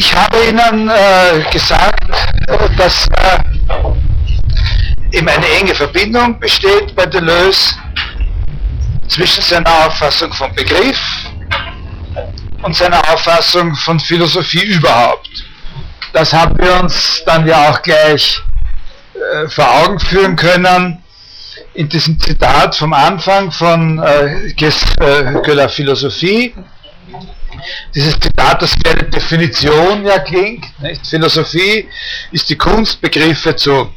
Ich habe Ihnen äh, gesagt, dass äh, eben eine enge Verbindung besteht bei Deleuze zwischen seiner Auffassung vom Begriff und seiner Auffassung von Philosophie überhaupt. Das haben wir uns dann ja auch gleich äh, vor Augen führen können in diesem Zitat vom Anfang von äh, que la Philosophie. Dieses Zitat, das bei der Definition ja klingt. Nicht? Philosophie ist die Kunst, Begriffe zu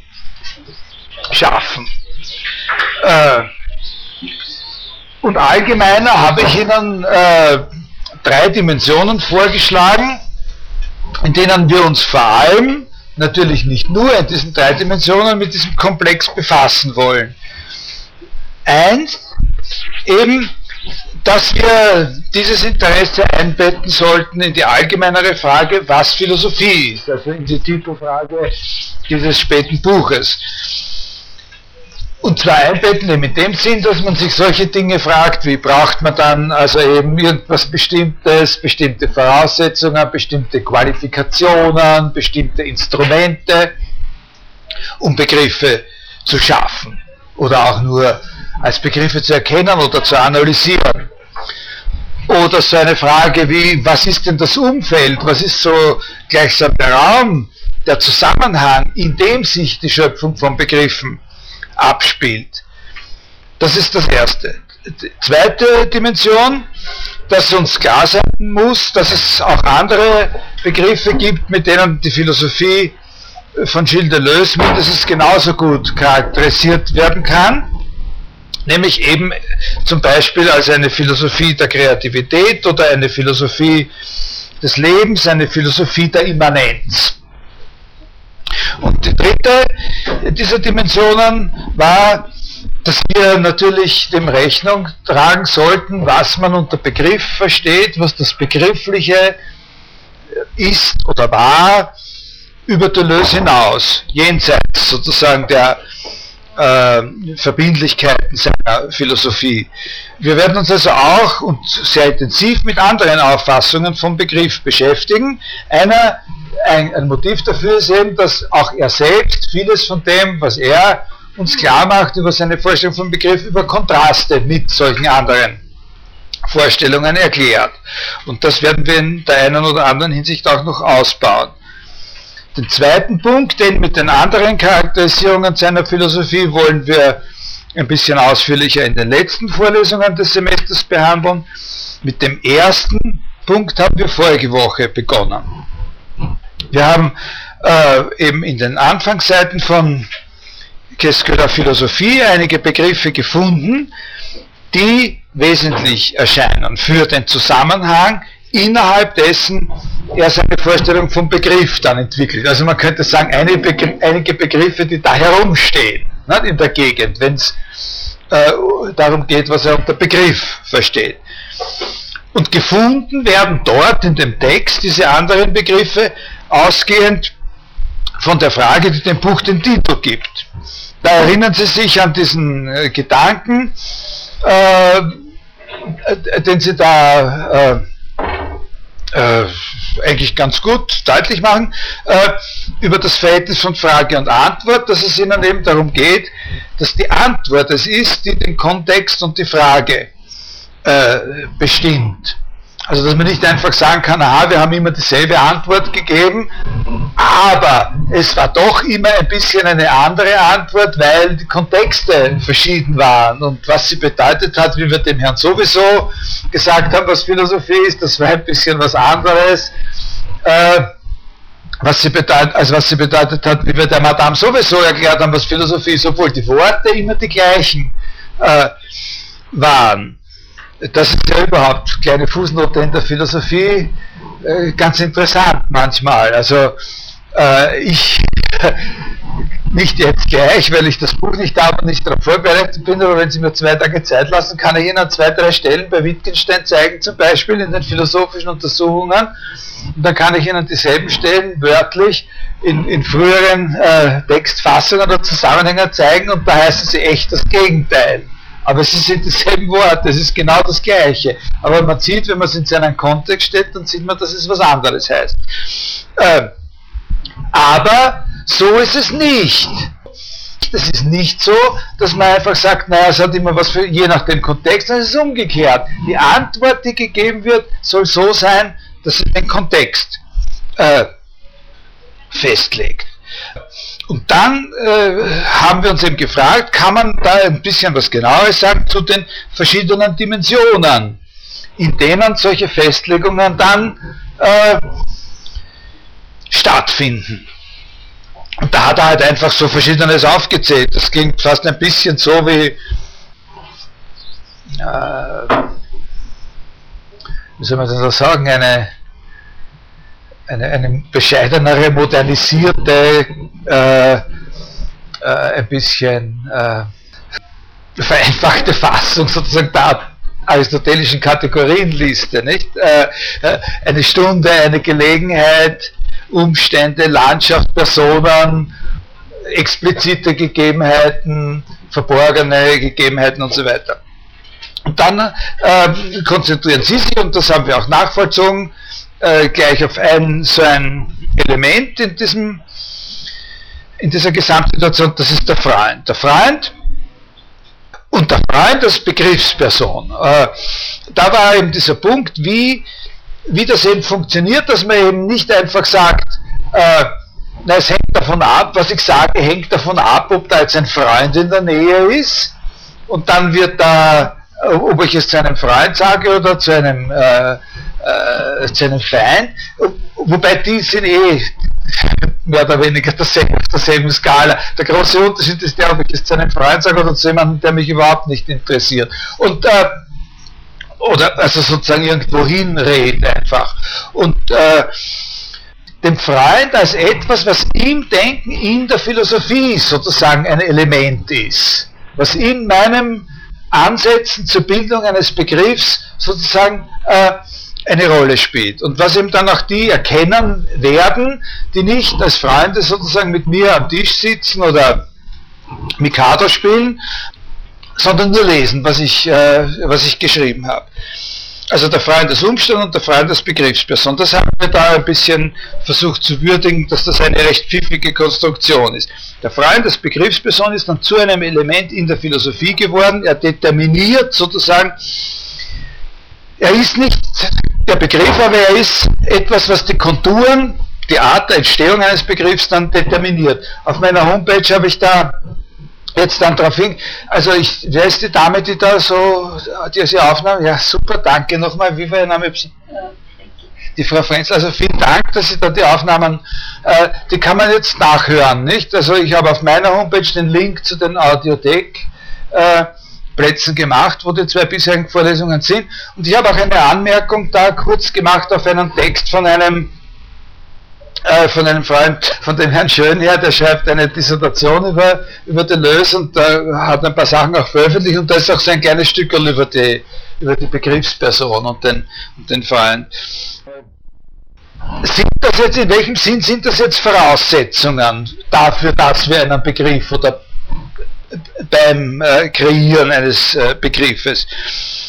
schaffen. Äh, und allgemeiner habe ich Ihnen äh, drei Dimensionen vorgeschlagen, in denen wir uns vor allem, natürlich nicht nur in diesen drei Dimensionen, mit diesem Komplex befassen wollen. Eins, eben, dass wir dieses Interesse einbetten sollten in die allgemeinere Frage, was Philosophie ist, also in die Titelfrage dieses späten Buches. Und zwar einbetten eben in dem Sinn, dass man sich solche Dinge fragt, wie braucht man dann also eben irgendwas Bestimmtes, bestimmte Voraussetzungen, bestimmte Qualifikationen, bestimmte Instrumente, um Begriffe zu schaffen oder auch nur als Begriffe zu erkennen oder zu analysieren. Oder so eine Frage wie, was ist denn das Umfeld, was ist so gleichsam der Raum, der Zusammenhang, in dem sich die Schöpfung von Begriffen abspielt. Das ist das Erste. Die zweite Dimension, dass uns klar sein muss, dass es auch andere Begriffe gibt, mit denen die Philosophie von Gilles Deleuze mindestens genauso gut charakterisiert werden kann, nämlich eben zum Beispiel als eine Philosophie der Kreativität oder eine Philosophie des Lebens, eine Philosophie der Immanenz. Und die dritte dieser Dimensionen war, dass wir natürlich dem Rechnung tragen sollten, was man unter Begriff versteht, was das Begriffliche ist oder war, über Deleuze hinaus, jenseits sozusagen der äh, Verbindlichkeiten seiner Philosophie. Wir werden uns also auch und sehr intensiv mit anderen Auffassungen vom Begriff beschäftigen. Einer ein, ein Motiv dafür ist eben, dass auch er selbst vieles von dem, was er uns klar macht über seine Vorstellung vom Begriff, über Kontraste mit solchen anderen Vorstellungen erklärt. Und das werden wir in der einen oder anderen Hinsicht auch noch ausbauen. Den zweiten Punkt, den mit den anderen Charakterisierungen seiner Philosophie wollen wir ein bisschen ausführlicher in den letzten Vorlesungen des Semesters behandeln. Mit dem ersten Punkt haben wir vorige Woche begonnen. Wir haben äh, eben in den Anfangsseiten von la Philosophie einige Begriffe gefunden, die wesentlich erscheinen für den Zusammenhang, innerhalb dessen er seine Vorstellung vom Begriff dann entwickelt. Also man könnte sagen, einige, Begr einige Begriffe, die da herumstehen nicht, in der Gegend, wenn es äh, darum geht, was er unter Begriff versteht. Und gefunden werden dort in dem Text diese anderen Begriffe ausgehend von der Frage, die dem Buch den Titel gibt. Da erinnern Sie sich an diesen äh, Gedanken, äh, äh den Sie da äh, äh, eigentlich ganz gut deutlich machen, äh, über das Verhältnis von Frage und Antwort, dass es Ihnen eben darum geht, dass die Antwort es ist, die den Kontext und die Frage bestimmt. Also dass man nicht einfach sagen kann, aha, wir haben immer dieselbe Antwort gegeben, aber es war doch immer ein bisschen eine andere Antwort, weil die Kontexte verschieden waren und was sie bedeutet hat, wie wir dem Herrn sowieso gesagt haben, was Philosophie ist, das war ein bisschen was anderes. Äh, was sie bedeutet, also was sie bedeutet hat, wie wir der Madame sowieso erklärt haben, was Philosophie ist, obwohl die Worte immer die gleichen äh, waren das ist ja überhaupt kleine Fußnote in der Philosophie äh, ganz interessant manchmal. Also äh, ich nicht jetzt gleich, weil ich das Buch nicht habe und nicht darauf vorbereitet bin, aber wenn Sie mir zwei Tage Zeit lassen, kann ich Ihnen an zwei, drei Stellen bei Wittgenstein zeigen, zum Beispiel in den philosophischen Untersuchungen. Und dann kann ich Ihnen dieselben Stellen wörtlich in, in früheren äh, Textfassungen oder Zusammenhängen zeigen und da heißen sie echt das Gegenteil. Aber es sind dieselben Worte, es ist genau das Gleiche. Aber man sieht, wenn man es in seinen Kontext stellt, dann sieht man, dass es was anderes heißt. Äh, aber so ist es nicht. Es ist nicht so, dass man einfach sagt, naja, es hat immer was für, je nach dem Kontext, sondern es ist umgekehrt. Die Antwort, die gegeben wird, soll so sein, dass sie den Kontext äh, festlegt. Und dann äh, haben wir uns eben gefragt, kann man da ein bisschen was Genaues sagen zu den verschiedenen Dimensionen, in denen solche Festlegungen dann äh, stattfinden. Und da hat er halt einfach so Verschiedenes aufgezählt. Das klingt fast ein bisschen so wie, äh, wie soll man denn das sagen, eine, eine, eine bescheidenere, modernisierte, äh, äh, ein bisschen äh, vereinfachte Fassung sozusagen der aristotelischen Kategorienliste, nicht? Äh, äh, eine Stunde, eine Gelegenheit, Umstände, Landschaft, Personen, explizite Gegebenheiten, verborgene Gegebenheiten und so weiter. Und dann äh, konzentrieren Sie sich, und das haben wir auch nachvollzogen, äh, gleich auf ein so ein Element in, diesem, in dieser Gesamtsituation, das ist der Freund. Der Freund und der Freund als Begriffsperson. Äh, da war eben dieser Punkt, wie wie das eben funktioniert, dass man eben nicht einfach sagt, äh, na, es hängt davon ab, was ich sage, hängt davon ab, ob da jetzt ein Freund in der Nähe ist und dann wird da, ob ich es zu einem Freund sage oder zu einem, äh, äh, zu einem Feind, wobei die sind eh mehr oder weniger auf derselben Skala. Der große Unterschied ist der, ob ich es zu einem Freund sage oder zu jemandem, der mich überhaupt nicht interessiert. Und äh, oder also sozusagen irgendwo hinrede einfach. Und äh, dem Freund als etwas, was im Denken, in der Philosophie sozusagen ein Element ist, was in meinem Ansätzen zur Bildung eines Begriffs sozusagen äh, eine Rolle spielt. Und was eben dann auch die erkennen werden, die nicht als Freunde sozusagen mit mir am Tisch sitzen oder Mikado spielen, sondern nur lesen, was ich, äh, was ich geschrieben habe. Also der Freund des Umstands und der Freund des Begriffsperson. Das haben wir da ein bisschen versucht zu würdigen, dass das eine recht pfiffige Konstruktion ist. Der Freund des Begriffsperson ist dann zu einem Element in der Philosophie geworden. Er determiniert sozusagen, er ist nicht der Begriff, aber er ist etwas, was die Konturen, die Art der Entstehung eines Begriffs dann determiniert. Auf meiner Homepage habe ich da jetzt dann darauf hin, also ich, wer ist die Dame, die da so diese Aufnahme, ja super, danke nochmal, wie war Ihr Name? Die Frau Frenzel, also vielen Dank, dass Sie da die Aufnahmen, äh, die kann man jetzt nachhören, nicht? Also ich habe auf meiner Homepage den Link zu den Audiothek äh, gemacht, wo die zwei bisherigen Vorlesungen sind und ich habe auch eine Anmerkung da kurz gemacht auf einen Text von einem äh, von einem Freund, von dem Herrn Schönherr, der schreibt eine Dissertation über, über Deleuze und da hat ein paar Sachen auch veröffentlicht und da ist auch so ein kleines Stück über die, über die Begriffsperson und den, und den Freund. Sind das jetzt, in welchem Sinn sind das jetzt Voraussetzungen dafür, dass wir einen Begriff oder beim äh, Kreieren eines äh, Begriffes?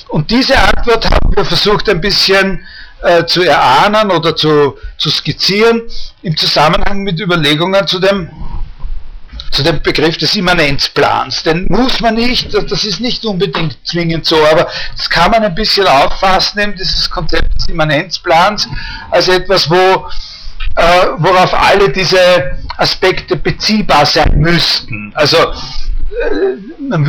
Und diese Antwort haben wir versucht ein bisschen äh, zu erahnen oder zu, zu skizzieren im Zusammenhang mit Überlegungen zu dem, zu dem Begriff des Immanenzplans. Den muss man nicht, das ist nicht unbedingt zwingend so, aber das kann man ein bisschen auffassen, eben dieses Konzept des Immanenzplans, als etwas, wo, äh, worauf alle diese Aspekte beziehbar sein müssten. Also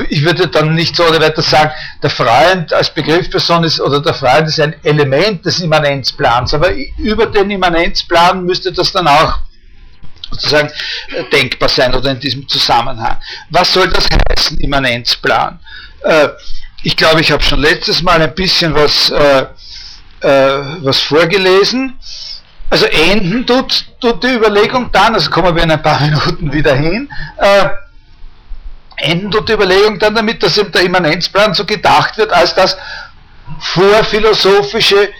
ich würde dann nicht so weiter sagen, der Freund als Begriffsperson ist oder der Freund ist ein Element des Immanenzplans, aber über den Immanenzplan müsste das dann auch sozusagen äh, denkbar sein oder in diesem Zusammenhang. Was soll das heißen, Immanenzplan? Äh, ich glaube, ich habe schon letztes Mal ein bisschen was, was vorgelesen. Also enden tut, tut die Überlegung dann, also kommen wir in ein paar Minuten wieder hin, enden dort die Überlegung dann damit, dass eben der Immanenzplan so gedacht wird, als das vorphilosophische,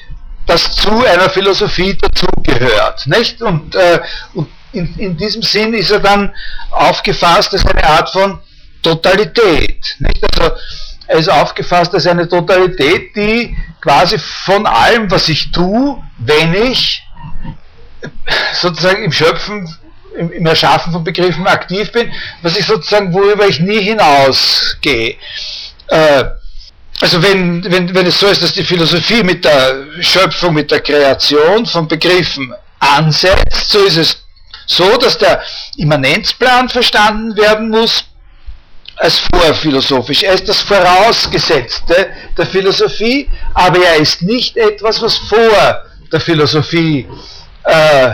das zu einer Philosophie dazugehört. Nicht? Und, äh, und in, in, diesem Sinn ist er dann aufgefasst als eine Art von Totalität. Nicht? Also, er ist aufgefasst als eine Totalität, die quasi von allem, was ich tue, wenn ich sozusagen im Schöpfen, im, im Erschaffen von Begriffen aktiv bin, was ich sozusagen, worüber ich nie hinausgehe. Äh, also wenn, wenn, wenn es so ist, dass die Philosophie mit der Schöpfung, mit der Kreation von Begriffen ansetzt, so ist es so, dass der Immanenzplan verstanden werden muss als vorphilosophisch. Er ist das Vorausgesetzte der Philosophie, aber er ist nicht etwas, was vor der Philosophie äh,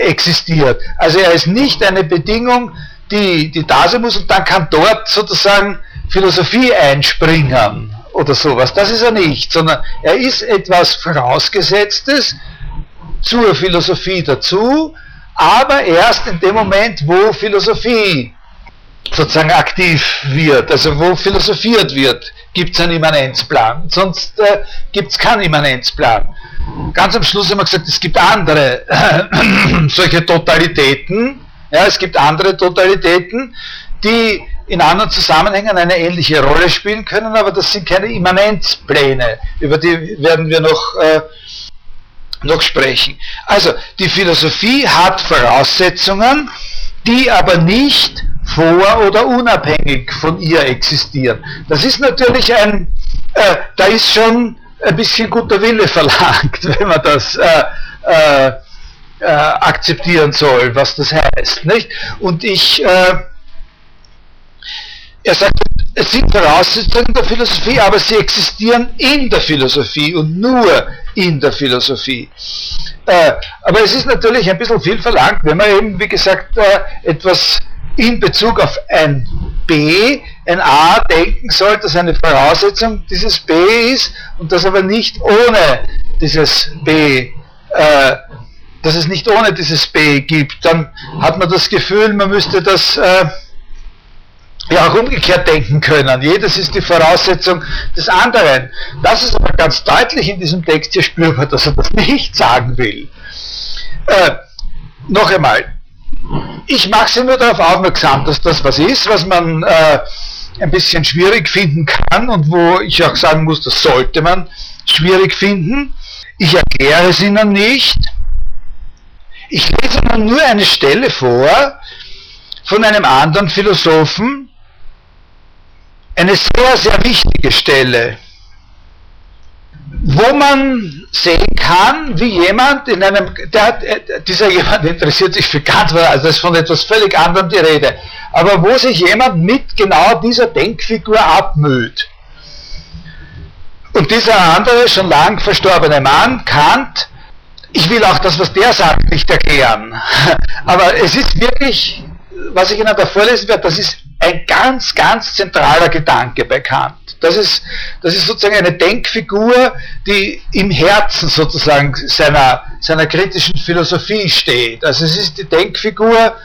existiert. Also er ist nicht eine Bedingung, die, die da sein muss und dann kann dort sozusagen Philosophie einspringen oder sowas. Das ist er nicht, sondern er ist etwas Vorausgesetztes zur Philosophie dazu, aber erst in dem Moment, wo Philosophie sozusagen aktiv wird, also wo philosophiert wird, gibt es einen Immanenzplan. Sonst äh, gibt es keinen Immanenzplan. Ganz am Schluss haben wir gesagt, es gibt andere solche Totalitäten. Ja, es gibt andere Totalitäten, die in anderen Zusammenhängen eine ähnliche Rolle spielen können, aber das sind keine Immanenzpläne. Über die werden wir noch, äh, noch sprechen. Also, die Philosophie hat Voraussetzungen, die aber nicht vor oder unabhängig von ihr existieren. Das ist natürlich ein, äh, da ist schon ein bisschen guter Wille verlangt, wenn man das äh, äh, äh, akzeptieren soll, was das heißt. Nicht? Und ich, äh, er sagt, es sind Voraussetzungen der Philosophie, aber sie existieren in der Philosophie und nur in der Philosophie. Äh, aber es ist natürlich ein bisschen viel verlangt, wenn man eben, wie gesagt, etwas in Bezug auf ein B, ein A denken soll, dass eine Voraussetzung dieses B ist und das aber nicht ohne dieses B, äh, dass es nicht ohne dieses B gibt, dann hat man das Gefühl, man müsste das äh, ja auch umgekehrt denken können. Jedes ist die Voraussetzung des anderen. Das ist aber ganz deutlich in diesem Text hier spürbar, dass er das nicht sagen will. Äh, noch einmal, ich mache Sie nur darauf aufmerksam, dass das was ist, was man äh, ein bisschen schwierig finden kann und wo ich auch sagen muss, das sollte man schwierig finden. Ich erkläre es Ihnen nicht. Ich lese Ihnen nur eine Stelle vor von einem anderen Philosophen, eine sehr, sehr wichtige Stelle wo man sehen kann, wie jemand in einem, der, dieser jemand interessiert sich für was, also das ist von etwas völlig anderem die Rede, aber wo sich jemand mit genau dieser Denkfigur abmüht. Und dieser andere, schon lang verstorbene Mann, Kant, ich will auch das, was der sagt, nicht erklären, aber es ist wirklich, was ich Ihnen da vorlesen werde, das ist ein ganz, ganz zentraler Gedanke bei Kant. Das ist, das ist sozusagen eine Denkfigur, die im Herzen sozusagen seiner, seiner kritischen Philosophie steht. Also es ist die Denkfigur,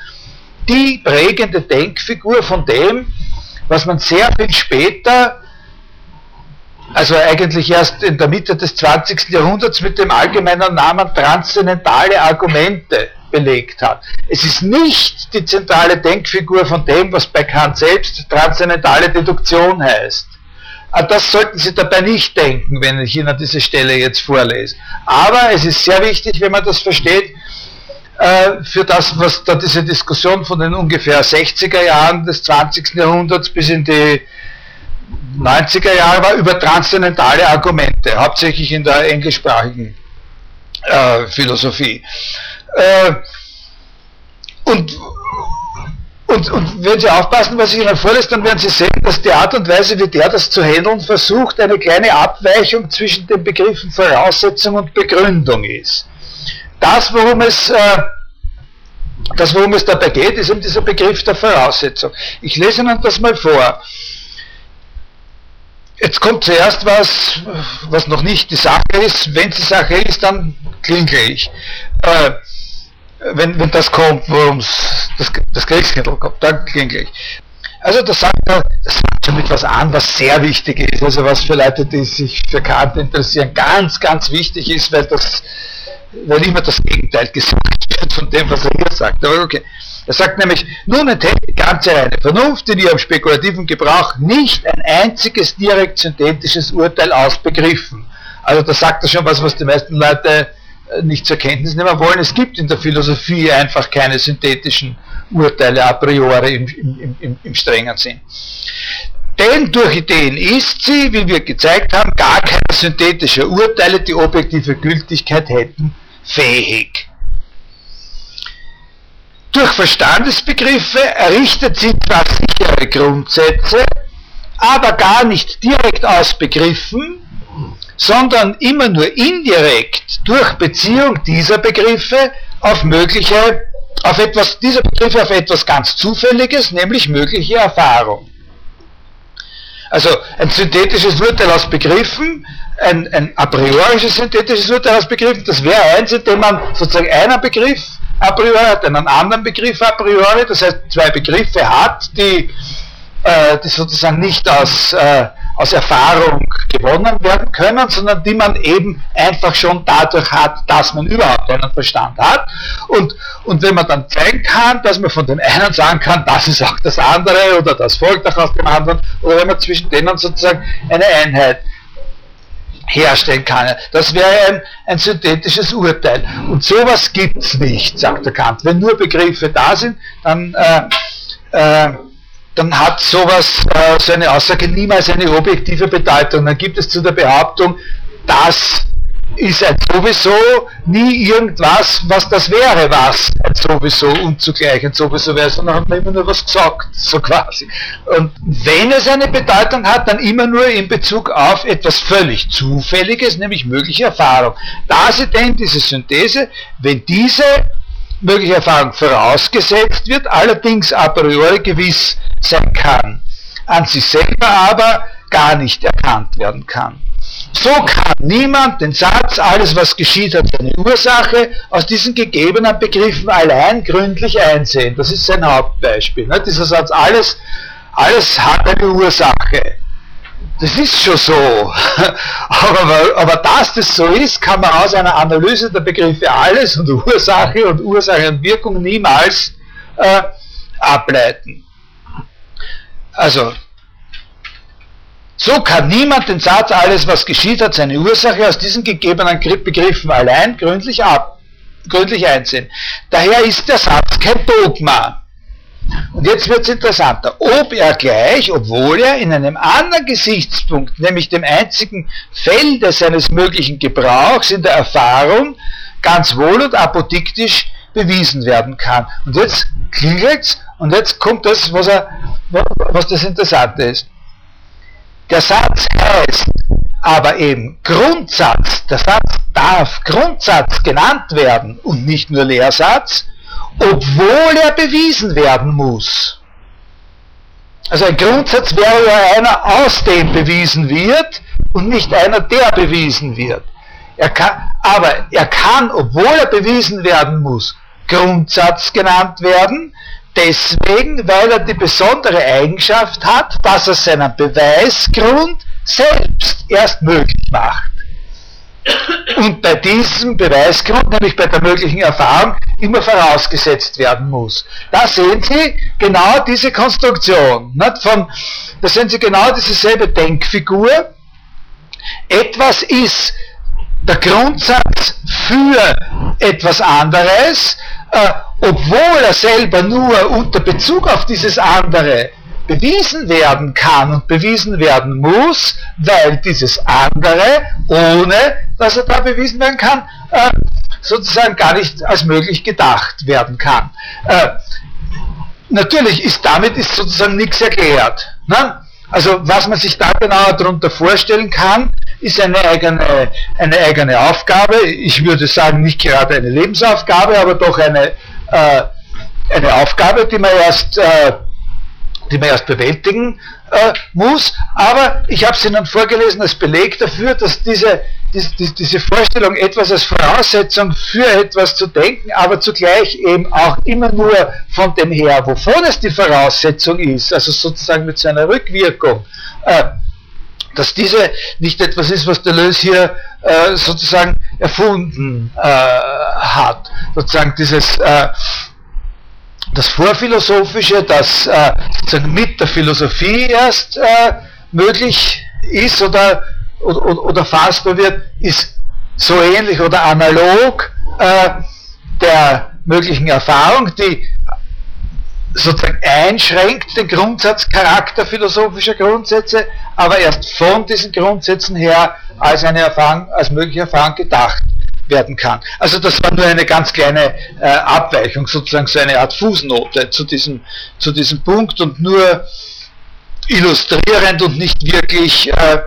die prägende Denkfigur von dem, was man sehr viel später, also eigentlich erst in der Mitte des 20. Jahrhunderts mit dem allgemeinen Namen transzendentale Argumente belegt hat. Es ist nicht die zentrale Denkfigur von dem, was bei Kant selbst transzendentale Deduktion heißt. Ah, das sollten Sie dabei nicht denken, wenn ich Ihnen diese Stelle jetzt vorlese. Aber es ist sehr wichtig, wenn man das versteht, äh, für das, was da diese Diskussion von den ungefähr 60er Jahren des 20. Jahrhunderts bis in die 90er Jahre war, über transzendentale Argumente, hauptsächlich in der englischsprachigen äh, Philosophie. Äh, und und, und wenn Sie aufpassen, was ich Ihnen vorlese, dann werden Sie sehen, dass die Art und Weise, wie der das zu handeln versucht, eine kleine Abweichung zwischen den Begriffen Voraussetzung und Begründung ist. Das, worum es, äh, das, worum es dabei geht, ist eben dieser Begriff der Voraussetzung. Ich lese Ihnen das mal vor. Jetzt kommt zuerst was, was noch nicht die Sache ist. Wenn es die Sache ist, dann klingle ich. Äh, wenn, wenn das kommt, worum das, das Kriegskindl kommt, dann klinge ich. Also das sagt das fängt schon mit was an, was sehr wichtig ist, also was für Leute, die sich für Kant interessieren, ganz, ganz wichtig ist, weil das, weil immer das Gegenteil gesagt wird von dem, was er hier sagt. Aber okay. Er sagt nämlich, nun enthält die ganze reine Vernunft in ihrem spekulativen Gebrauch nicht ein einziges direkt synthetisches Urteil aus Begriffen. Also da sagt er schon was, was die meisten Leute nicht zur Kenntnis nehmen wollen. Es gibt in der Philosophie einfach keine synthetischen Urteile a priori im, im, im, im strengen Sinn. Denn durch Ideen ist sie, wie wir gezeigt haben, gar keine synthetischen Urteile, die objektive Gültigkeit hätten, fähig. Durch Verstandesbegriffe errichtet sie zwar sichere Grundsätze, aber gar nicht direkt aus Begriffen, sondern immer nur indirekt durch Beziehung dieser Begriffe auf mögliche, auf etwas, dieser Begriffe auf etwas ganz Zufälliges, nämlich mögliche Erfahrung. Also ein synthetisches Urteil aus Begriffen, ein, ein a priorisches synthetisches Urteil aus Begriffen, das wäre eins, indem man sozusagen einen Begriff a priori hat, einen anderen Begriff a priori, das heißt zwei Begriffe hat, die, äh, die sozusagen nicht aus, äh, aus Erfahrung gewonnen werden können, sondern die man eben einfach schon dadurch hat, dass man überhaupt einen Verstand hat. Und, und wenn man dann zeigen kann, dass man von dem einen sagen kann, das ist auch das andere oder das folgt auch aus dem anderen, oder wenn man zwischen denen sozusagen eine Einheit herstellen kann. Das wäre ein, ein synthetisches Urteil. Und sowas gibt es nicht, sagt der Kant. Wenn nur Begriffe da sind, dann, äh, äh, dann hat sowas, äh, so eine Aussage niemals eine objektive Bedeutung. Dann gibt es zu der Behauptung, dass ist ein sowieso nie irgendwas, was das wäre, was ein sowieso und zugleich ein sowieso wäre, sondern hat man immer nur was gesagt, so quasi. Und wenn es eine Bedeutung hat, dann immer nur in Bezug auf etwas völlig Zufälliges, nämlich mögliche Erfahrung. Da sie denn diese Synthese, wenn diese mögliche Erfahrung vorausgesetzt wird, allerdings a priori gewiss sein kann, an sich selber aber gar nicht erkannt werden kann. So kann niemand den Satz, alles was geschieht hat seine Ursache, aus diesen gegebenen Begriffen allein gründlich einsehen. Das ist sein Hauptbeispiel. Ne? Dieser Satz, alles, alles hat eine Ursache. Das ist schon so. aber, aber dass das so ist, kann man aus einer Analyse der Begriffe alles und Ursache und Ursache und Wirkung niemals äh, ableiten. Also, so kann niemand den Satz, alles was geschieht hat, seine Ursache aus diesen gegebenen Begriffen allein gründlich, ab, gründlich einsehen. Daher ist der Satz kein Dogma. Und jetzt wird es interessanter. Ob er gleich, obwohl er in einem anderen Gesichtspunkt, nämlich dem einzigen Felde seines möglichen Gebrauchs in der Erfahrung, ganz wohl und apodiktisch bewiesen werden kann. Und jetzt klingelt's und jetzt kommt das, was, er, was das Interessante ist. Der Satz heißt aber eben Grundsatz. Der Satz darf Grundsatz genannt werden und nicht nur Lehrsatz, obwohl er bewiesen werden muss. Also ein Grundsatz wäre ja einer, aus dem bewiesen wird und nicht einer, der bewiesen wird. Er kann, aber er kann, obwohl er bewiesen werden muss, Grundsatz genannt werden, deswegen, weil er die besondere Eigenschaft hat, dass er seinen Beweisgrund selbst erst möglich macht. Und bei diesem Beweisgrund, nämlich bei der möglichen Erfahrung, immer vorausgesetzt werden muss. Da sehen Sie genau diese Konstruktion. Nicht? Von, da sehen Sie genau dieselbe Denkfigur. Etwas ist der Grundsatz für etwas anderes, äh, obwohl er selber nur unter Bezug auf dieses andere bewiesen werden kann und bewiesen werden muss, weil dieses andere, ohne dass er da bewiesen werden kann, äh, sozusagen gar nicht als möglich gedacht werden kann. Äh, natürlich ist damit ist sozusagen nichts erklärt. Ne? Also was man sich da genauer darunter vorstellen kann, ist eine eigene, eine eigene Aufgabe. Ich würde sagen, nicht gerade eine Lebensaufgabe, aber doch eine, äh, eine Aufgabe, die man erst, äh, die man erst bewältigen äh, muss. Aber ich habe es Ihnen vorgelesen als Beleg dafür, dass diese, diese, diese Vorstellung, etwas als Voraussetzung für etwas zu denken, aber zugleich eben auch immer nur von dem her, wovon es die Voraussetzung ist, also sozusagen mit seiner Rückwirkung, äh, dass diese nicht etwas ist, was Deleuze hier äh, sozusagen erfunden äh, hat. Sozusagen dieses äh, das Vorphilosophische, das äh, mit der Philosophie erst äh, möglich ist oder, oder, oder fassbar wird, ist so ähnlich oder analog äh, der möglichen Erfahrung, die sozusagen einschränkt den Grundsatzcharakter philosophischer Grundsätze, aber erst von diesen Grundsätzen her als eine Erfahrung, als mögliche Erfahrung gedacht werden kann. Also das war nur eine ganz kleine äh, Abweichung, sozusagen so eine Art Fußnote zu diesem, zu diesem Punkt und nur illustrierend und nicht wirklich, äh,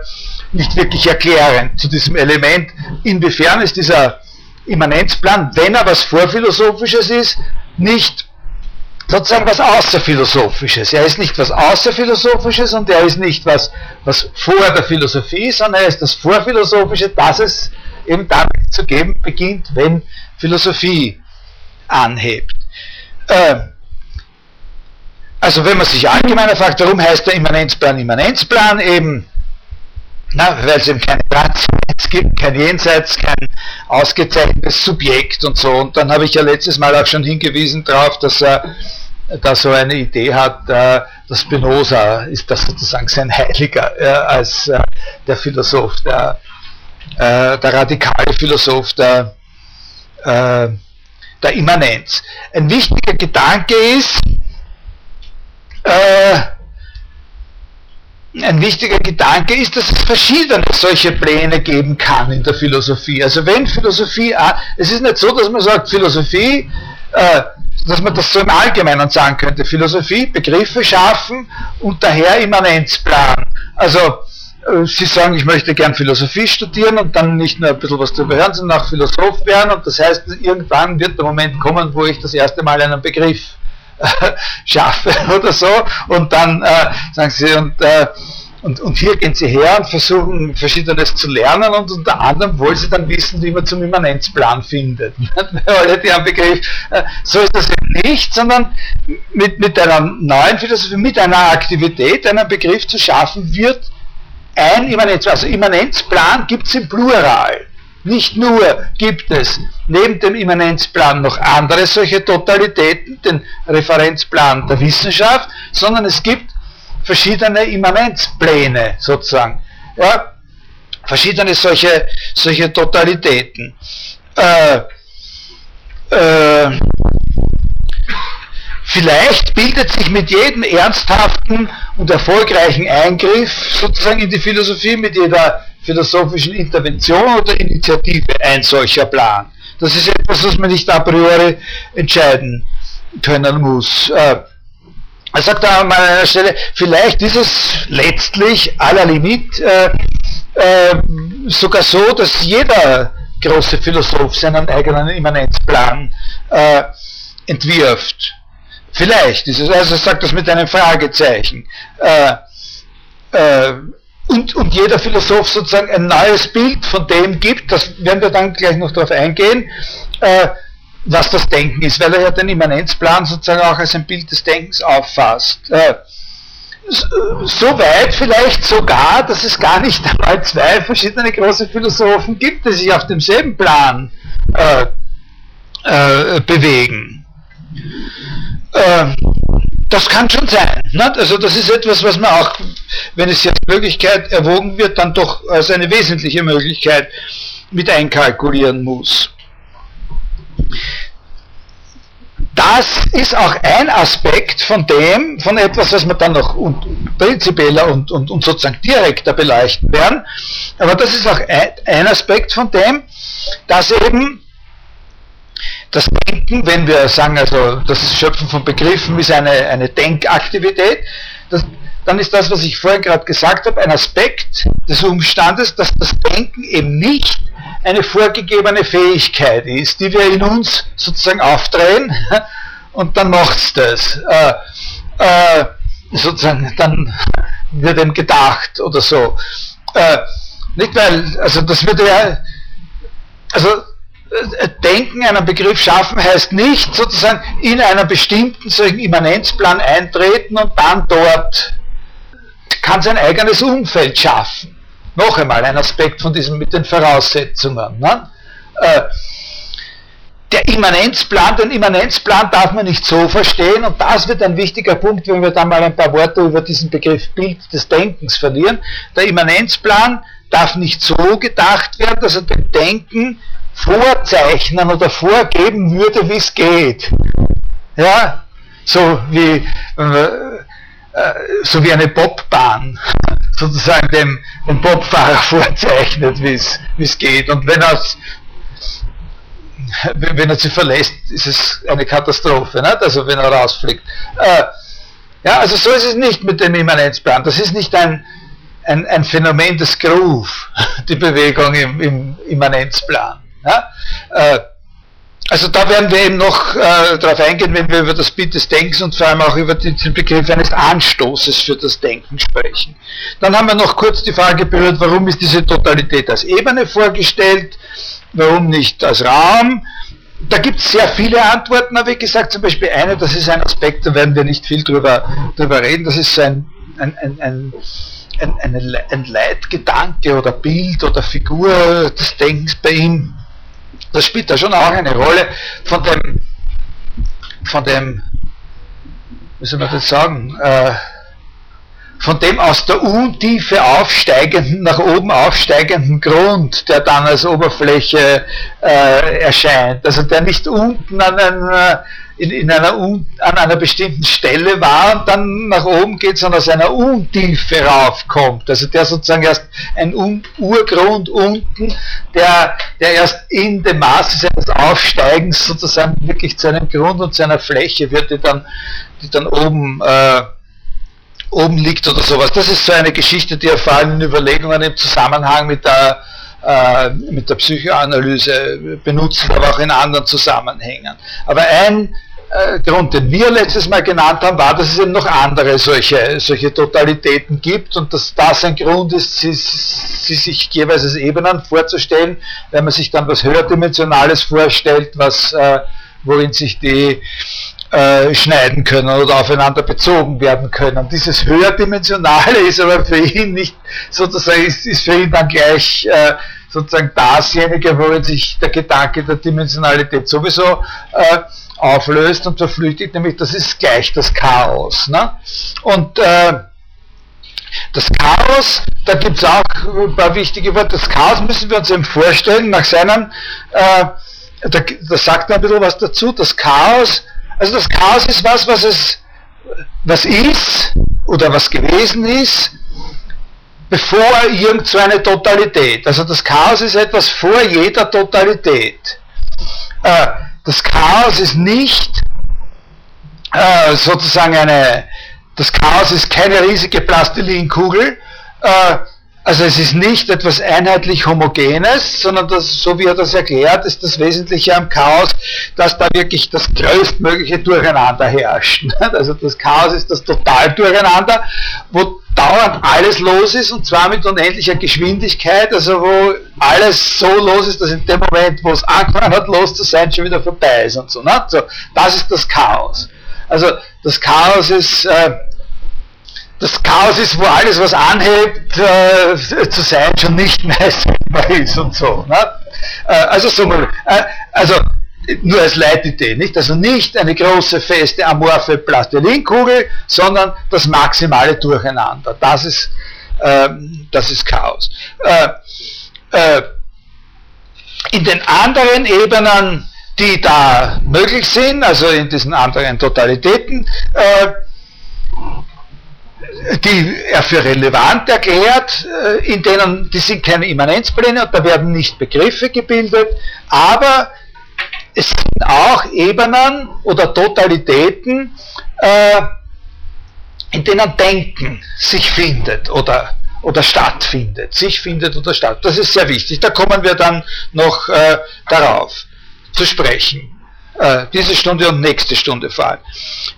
nicht wirklich erklärend zu diesem Element. Inwiefern ist dieser Immanenzplan, wenn er was Vorphilosophisches ist, nicht sozusagen was Außerphilosophisches. Er ist nicht was Außerphilosophisches und er ist nicht was, was vor der Philosophie, sondern er ist das Vorphilosophische, das es eben damit zu geben beginnt, wenn Philosophie anhebt. Äh, also wenn man sich allgemeiner fragt, warum heißt der Immanenzplan Immanenzplan eben, weil es eben keine Transzendenz gibt, kein Jenseits, kein ausgezeichnetes Subjekt und so. Und dann habe ich ja letztes Mal auch schon hingewiesen darauf, dass er da so eine Idee hat, äh, dass Spinoza ist das sozusagen sein Heiliger äh, als äh, der Philosoph, der, äh, der radikale Philosoph der, äh, der Immanenz. Ein wichtiger Gedanke ist, äh, ein wichtiger Gedanke ist, dass es verschiedene solche Pläne geben kann in der Philosophie. Also wenn Philosophie, es ist nicht so, dass man sagt, Philosophie, äh, dass man das so im Allgemeinen sagen könnte, Philosophie, Begriffe schaffen und daher Immanenzplan. Also Sie sagen, ich möchte gern Philosophie studieren und dann nicht nur ein bisschen was darüber hören, sondern auch Philosoph werden und das heißt, irgendwann wird der Moment kommen, wo ich das erste Mal einen Begriff schaffe oder so. Und dann äh, sagen sie, und, äh, und, und hier gehen sie her und versuchen Verschiedenes zu lernen und unter anderem wollen sie dann wissen, wie man zum Immanenzplan findet. Alle die haben Begriff, äh, so ist das eben nicht, sondern mit, mit einer neuen Philosophie, mit einer Aktivität, einen Begriff zu schaffen, wird ein Immanenzplan, also Immanenzplan gibt es im Plural. Nicht nur gibt es neben dem Immanenzplan noch andere solche Totalitäten, den Referenzplan der Wissenschaft, sondern es gibt verschiedene Immanenzpläne sozusagen. Ja, verschiedene solche, solche Totalitäten. Äh, äh, vielleicht bildet sich mit jedem ernsthaften und erfolgreichen Eingriff sozusagen in die Philosophie, mit jeder philosophischen Intervention oder Initiative ein solcher Plan. Das ist etwas, was man nicht a priori entscheiden können muss. Äh, er sagt da an einer Stelle, vielleicht ist es letztlich à la limite äh, äh, sogar so, dass jeder große Philosoph seinen eigenen Immanenzplan äh, entwirft. Vielleicht ist es, also sagt das mit einem Fragezeichen. Äh, äh, und, und jeder Philosoph sozusagen ein neues Bild von dem gibt, das werden wir dann gleich noch darauf eingehen, äh, was das Denken ist, weil er ja den Immanenzplan sozusagen auch als ein Bild des Denkens auffasst. Äh, so weit vielleicht sogar, dass es gar nicht einmal zwei verschiedene große Philosophen gibt, die sich auf demselben Plan äh, äh, bewegen. Äh, das kann schon sein. Nicht? Also das ist etwas, was man auch, wenn es jetzt Möglichkeit erwogen wird, dann doch als eine wesentliche Möglichkeit mit einkalkulieren muss. Das ist auch ein Aspekt von dem, von etwas, was wir dann noch und, prinzipieller und, und, und sozusagen direkter beleuchten werden. Aber das ist auch ein Aspekt von dem, dass eben das Denken, wenn wir sagen, also das Schöpfen von Begriffen ist eine, eine Denkaktivität, das, dann ist das, was ich vorhin gerade gesagt habe, ein Aspekt des Umstandes, dass das Denken eben nicht eine vorgegebene Fähigkeit ist, die wir in uns sozusagen aufdrehen und dann macht es das. Äh, äh, sozusagen, dann wird ihm gedacht oder so. Äh, nicht weil, also das würde ja, also Denken, einen Begriff schaffen, heißt nicht sozusagen in einer bestimmten solchen Immanenzplan eintreten und dann dort kann sein eigenes Umfeld schaffen. Noch einmal ein Aspekt von diesem mit den Voraussetzungen. Ne? Äh, der Immanenzplan, den Immanenzplan darf man nicht so verstehen und das wird ein wichtiger Punkt, wenn wir dann mal ein paar Worte über diesen Begriff Bild des Denkens verlieren. Der Immanenzplan darf nicht so gedacht werden, dass er dem Denken vorzeichnen oder vorgeben würde, wie es geht. Ja, so wie, äh, so wie eine Bobbahn sozusagen dem, dem Bobfahrer vorzeichnet, wie es geht. Und wenn er wenn er sie verlässt, ist es eine Katastrophe, nicht? also wenn er rausfliegt. Äh, ja, also so ist es nicht mit dem Immanenzplan. Das ist nicht ein, ein, ein Phänomen des Groove, die Bewegung im, im Immanenzplan. Ja? Äh, also da werden wir eben noch äh, darauf eingehen, wenn wir über das Bild des Denkens und vor allem auch über den Begriff eines Anstoßes für das Denken sprechen. Dann haben wir noch kurz die Frage berührt, warum ist diese Totalität als Ebene vorgestellt? warum nicht als Raum? Da gibt es sehr viele Antworten, aber wie gesagt, zum Beispiel eine, das ist ein Aspekt, da werden wir nicht viel drüber, drüber reden, das ist ein, ein, ein, ein ein, ein, ein Leitgedanke oder Bild oder Figur des Denkens bei ihm, das spielt da schon auch eine Rolle von dem, von dem, wie soll man das sagen, äh, von dem aus der Untiefe aufsteigenden, nach oben aufsteigenden Grund, der dann als Oberfläche äh, erscheint. Also der nicht unten an, ein, in, in einer, an einer bestimmten Stelle war und dann nach oben geht, sondern aus einer Untiefe raufkommt. Also der sozusagen erst ein Un Urgrund unten, der, der erst in dem Maße seines Aufsteigens sozusagen wirklich zu einem Grund und zu einer Fläche wird, die dann, die dann oben äh, oben liegt oder sowas. Das ist so eine Geschichte, die erfahren in Überlegungen im Zusammenhang mit der, äh, mit der Psychoanalyse benutzen, aber auch in anderen Zusammenhängen. Aber ein äh, Grund, den wir letztes Mal genannt haben, war, dass es eben noch andere solche, solche Totalitäten gibt und dass das ein Grund ist, sie, sie sich jeweils als Ebenen vorzustellen, wenn man sich dann was Höherdimensionales vorstellt, was, äh, worin sich die äh, schneiden können oder aufeinander bezogen werden können. Dieses höherdimensionale ist aber für ihn nicht sozusagen, ist, ist für ihn dann gleich äh, sozusagen dasjenige, worin sich der Gedanke der Dimensionalität sowieso äh, auflöst und verflüchtigt, nämlich das ist gleich das Chaos. Ne? Und äh, das Chaos, da gibt es auch ein paar wichtige Worte, das Chaos müssen wir uns eben vorstellen, nach seinem, äh, da, da sagt er ein bisschen was dazu, das Chaos also das Chaos ist was, was es, was ist oder was gewesen ist, bevor irgend so eine Totalität. Also das Chaos ist etwas vor jeder Totalität. Äh, das Chaos ist nicht äh, sozusagen eine, das Chaos ist keine riesige Plastilinkugel, äh, also es ist nicht etwas einheitlich Homogenes, sondern das, so wie er das erklärt, ist das Wesentliche am Chaos, dass da wirklich das größtmögliche Durcheinander herrscht. Also das Chaos ist das total Durcheinander, wo dauernd alles los ist und zwar mit unendlicher Geschwindigkeit, also wo alles so los ist, dass in dem Moment, wo es angefangen hat los zu sein, schon wieder vorbei ist und so. Ne? so das ist das Chaos. Also das Chaos ist... Äh, das Chaos ist, wo alles, was anhebt, äh, zu sein, schon nicht mehr ist und so. Ne? Äh, also, so mal, äh, also nur als Leitidee, nicht? Also nicht eine große, feste, amorphe Plastilinkugel, sondern das maximale Durcheinander. Das ist, ähm, das ist Chaos. Äh, äh, in den anderen Ebenen, die da möglich sind, also in diesen anderen Totalitäten, äh, die er für relevant erklärt, äh, in denen, die sind keine Immanenzpläne und da werden nicht Begriffe gebildet, aber es sind auch Ebenen oder Totalitäten, äh, in denen Denken sich findet oder, oder stattfindet, sich findet oder statt. Das ist sehr wichtig, da kommen wir dann noch äh, darauf zu sprechen äh, diese Stunde und nächste Stunde vor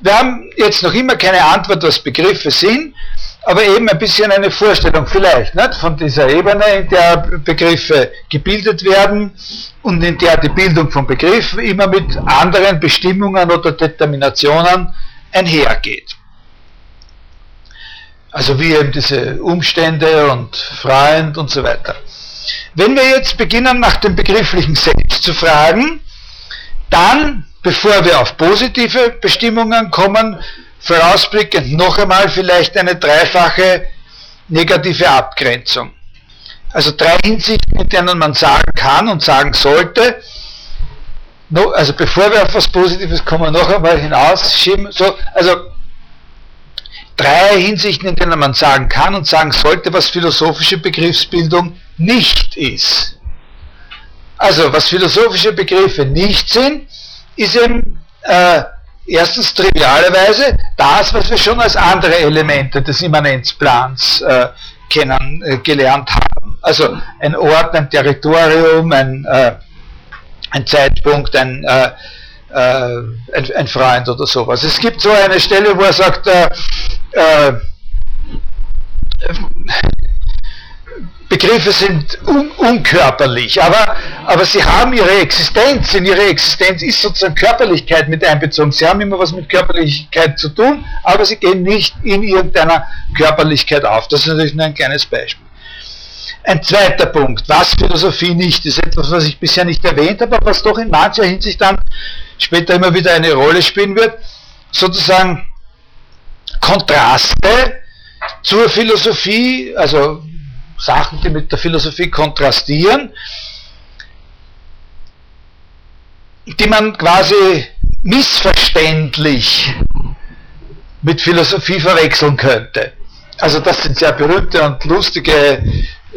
Wir haben jetzt noch immer keine Antwort, was Begriffe sind, aber eben ein bisschen eine Vorstellung vielleicht nicht, von dieser Ebene, in der Begriffe gebildet werden und in der die Bildung von Begriffen immer mit anderen Bestimmungen oder Determinationen einhergeht. Also wie eben diese Umstände und Freund und so weiter. Wenn wir jetzt beginnen, nach dem begrifflichen Selbst zu fragen, Dann, bevor wir auf positive Bestimmungen kommen, vorausblickend noch einmal vielleicht eine dreifache negative Abgrenzung. Also drei Hinsichten, in denen man sagen kann und sagen sollte, also bevor wir auf was Positives kommen, noch einmal hinausschieben, so, also drei Hinsichten, in denen man sagen kann und sagen sollte, was philosophische Begriffsbildung nicht ist. Also, was philosophische Begriffe nicht sind, ist eben äh, erstens trivialerweise das, was wir schon als andere Elemente des Immanenzplans äh, kennengelernt äh, haben. Also ein Ort, ein Territorium, ein, äh, ein Zeitpunkt, ein, äh, äh, ein, ein, Freund oder sowas. Es gibt so eine Stelle, wo er sagt, äh, Begriffe sind un unkörperlich, aber, aber sie haben ihre Existenz. In ihre Existenz ist sozusagen Körperlichkeit mit einbezogen. Sie haben immer was mit Körperlichkeit zu tun, aber sie gehen nicht in irgendeiner Körperlichkeit auf. Das ist natürlich nur ein kleines Beispiel. Ein zweiter Punkt, was Philosophie nicht ist, etwas, was ich bisher nicht erwähnt habe, aber was doch in mancher Hinsicht dann später immer wieder eine Rolle spielen wird, sozusagen Kontraste zur Philosophie, also Sachen, die mit der Philosophie kontrastieren, die man quasi missverständlich mit Philosophie verwechseln könnte. Also das sind sehr berühmte und lustige,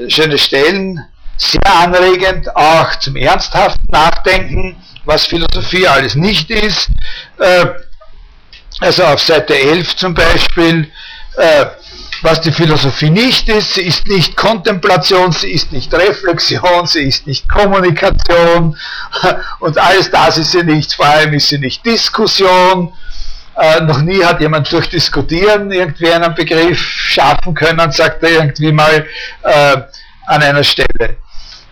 schöne Stellen, sehr anregend, auch zum ernsthaften Nachdenken, was Philosophie alles nicht ist. Äh, also auf Seite 11 zum Beispiel, äh, was die Philosophie nicht ist. Sie ist nicht Kontemplation, sie ist nicht Reflexion, sie ist nicht Kommunikation und alles das ist sie nicht. Vor allem ist sie nicht Diskussion. Äh, noch nie hat jemand durch Diskutieren irgendwie einen Begriff schaffen können, sagt er irgendwie mal äh, an einer Stelle.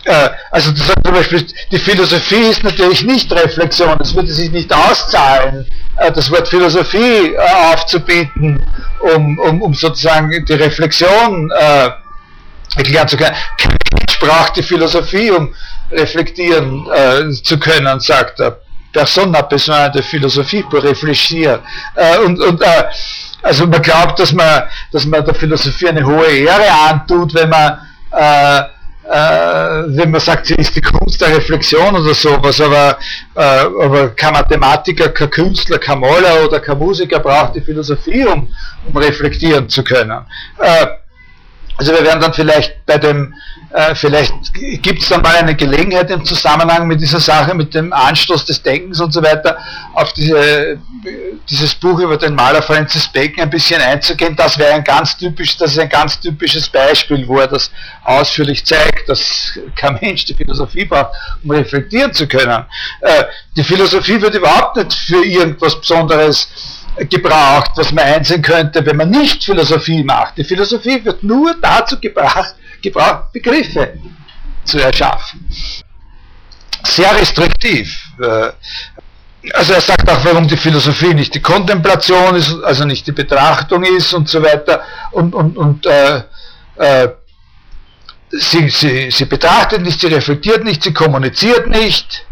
Äh, also du sagst zum Beispiel, die Philosophie ist natürlich nicht Reflexion, es würde sich nicht auszahlen, äh, das Wort Philosophie äh, aufzubieten, um, um, um sozusagen die Reflexion äh, erklären zu können. Kein braucht die Philosophie, um reflektieren äh, zu können, sagt er. Personne n'a besoin de philosophie pour réfléchir. Äh, und, und äh, also man glaubt, dass man, dass man der Philosophie eine hohe Ehre antut, wenn man äh, äh, wenn man sagt, sie ist die Kunst der Reflexion oder sowas, aber, äh, aber kein Mathematiker, kein Künstler, kein Maler oder kein Musiker braucht die Philosophie, um, um reflektieren zu können. Äh, also wir werden dann vielleicht bei dem, äh, vielleicht gibt es dann mal eine Gelegenheit im Zusammenhang mit dieser Sache, mit dem Anstoß des Denkens und so weiter, auf diese, dieses Buch über den Maler Francis Bacon ein bisschen einzugehen. Das wäre ein ganz typisch, das ist ein ganz typisches Beispiel, wo er das ausführlich zeigt, dass kein Mensch die Philosophie braucht, um reflektieren zu können. Äh, die Philosophie wird überhaupt nicht für irgendwas Besonderes gebraucht, was man einsehen könnte, wenn man nicht Philosophie macht. Die Philosophie wird nur dazu gebracht, gebraucht, Begriffe zu erschaffen. Sehr restriktiv. Äh, also er sagt auch, warum die Philosophie nicht die Kontemplation ist, also nicht die Betrachtung ist und so weiter. Und, und, und äh, äh, sie, sie, sie betrachtet nicht, sie reflektiert nicht, sie kommuniziert nicht.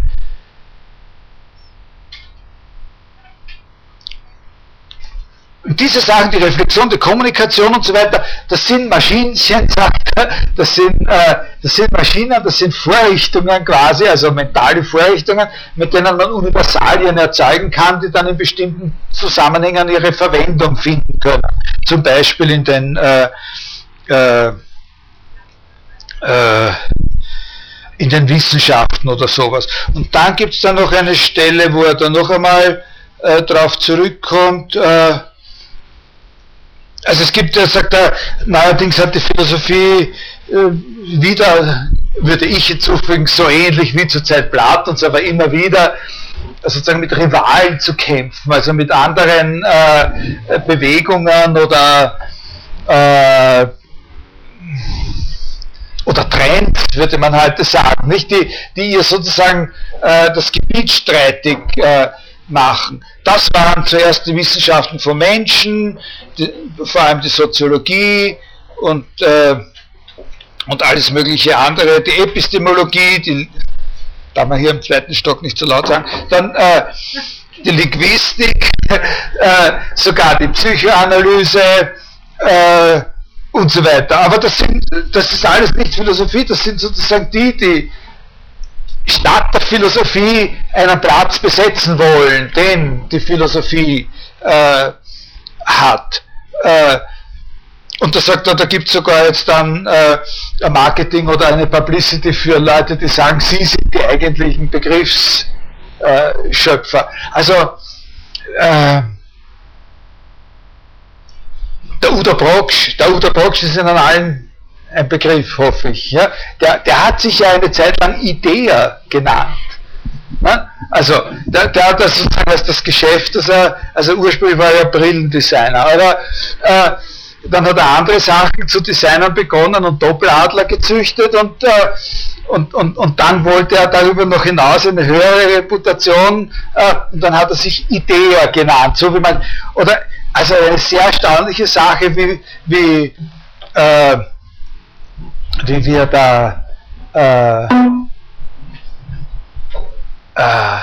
Diese Sachen, die Reflexion, die Kommunikation und so weiter, das sind Maschinchen, das sind, äh, das sind Maschinen, das sind Vorrichtungen quasi, also mentale Vorrichtungen, mit denen man Universalien erzeugen kann, die dann in bestimmten Zusammenhängen ihre Verwendung finden können. Zum Beispiel in den äh, äh, äh in den Wissenschaften oder sowas. Und dann gibt es dann noch eine Stelle, wo er dann noch einmal äh, darauf zurückkommt, äh, also es gibt, sagt er, neuerdings hat die Philosophie äh, wieder, würde ich übrigens so ähnlich wie zur Zeit Platons, aber immer wieder äh, sozusagen mit Rivalen zu kämpfen, also mit anderen äh, Bewegungen oder äh, oder Trends, würde man heute sagen, nicht die, die ihr sozusagen äh, das Gebiet streitig äh, machen. Das waren zuerst die Wissenschaften von Menschen, die, vor allem die Soziologie und, äh, und alles mögliche andere, die Epistemologie, die darf man hier im zweiten Stock nicht so laut sagen, dann äh, die Linguistik, äh, sogar die Psychoanalyse äh, und so weiter. Aber das, sind, das ist alles nicht Philosophie, das sind sozusagen die, die statt der Philosophie einen Platz besetzen wollen, den die Philosophie äh, hat. Äh, und da sagt er, da gibt es sogar jetzt dann äh, ein Marketing oder eine Publicity für Leute, die sagen, sie sind die eigentlichen Begriffsschöpfer. also äh, der Udo Brocksch, der Udo Brocksch ist in allen ein Begriff, hoffe ich. Ja? Der, der hat sich ja eine Zeit lang Idea genannt. Ja? Also, der, der hat das sozusagen als das Geschäft, dass er, also ursprünglich war er Brillendesigner, aber äh, dann hat er andere Sachen zu designen begonnen und Doppeladler gezüchtet und, äh, und, und, und dann wollte er darüber noch hinaus eine höhere Reputation äh, und dann hat er sich Idea genannt, so wie man, oder, also eine sehr erstaunliche Sache, wie, wie äh, wie wir da äh, äh,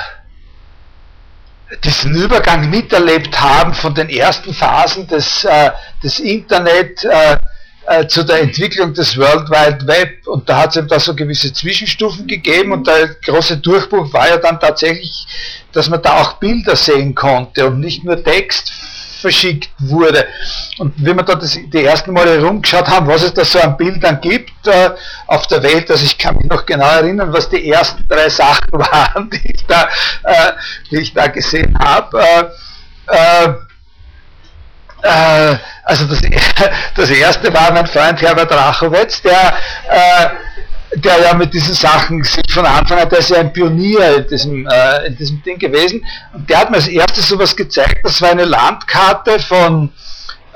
diesen Übergang miterlebt haben von den ersten Phasen des, äh, des Internet äh, äh, zu der Entwicklung des World Wide Web. Und da hat es eben da so gewisse Zwischenstufen gegeben und der große Durchbruch war ja dann tatsächlich, dass man da auch Bilder sehen konnte und nicht nur Text verschickt wurde. Und wenn wir da das, die ersten Male herumgeschaut haben, was es da so an Bildern gibt äh, auf der Welt, also ich kann mich noch genau erinnern, was die ersten drei Sachen waren, die ich da, äh, die ich da gesehen habe. Äh, äh, äh also das, das erste war mein Freund Herbert Rachowitz, der äh, der ja mit diesen Sachen sich von Anfang an, der ist ja ein Pionier in diesem, äh, in diesem Ding gewesen. Und der hat mir als erstes sowas gezeigt, das war eine Landkarte von,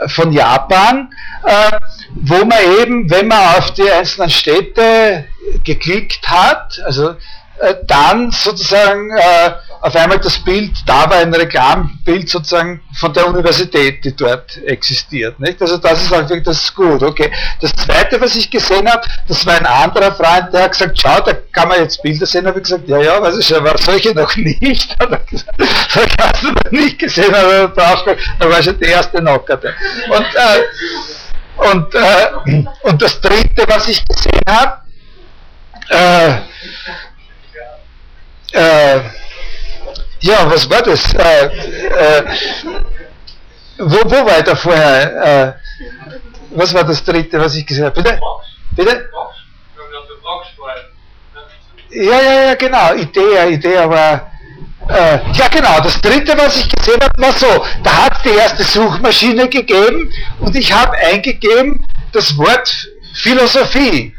von Japan, äh, wo man eben, wenn man auf die einzelnen Städte geklickt hat, also äh, dann sozusagen äh, auf einmal das Bild, da war ein Reklambild sozusagen von der Universität, die dort existiert. Nicht? Also das ist halt das ist gut. Okay. Das zweite, was ich gesehen habe, das war ein anderer Freund, der hat gesagt, schau, da kann man jetzt Bilder sehen. Da habe ich gesagt, ja, ja, was ist aber solche noch nicht. solche hast du noch nicht gesehen, aber da war schon die erste Knockerte. Und, äh, und, äh, und das dritte, was ich gesehen habe, äh, äh, ja, was war das? Äh, äh, wo, wo war da vorher? Äh, was war das dritte, was ich gesehen habe? Bitte? Bitte? Ja, ja, ja, genau. Idee, Idee, aber. Äh, ja, genau. Das dritte, was ich gesehen habe, war so: Da hat die erste Suchmaschine gegeben und ich habe eingegeben das Wort Philosophie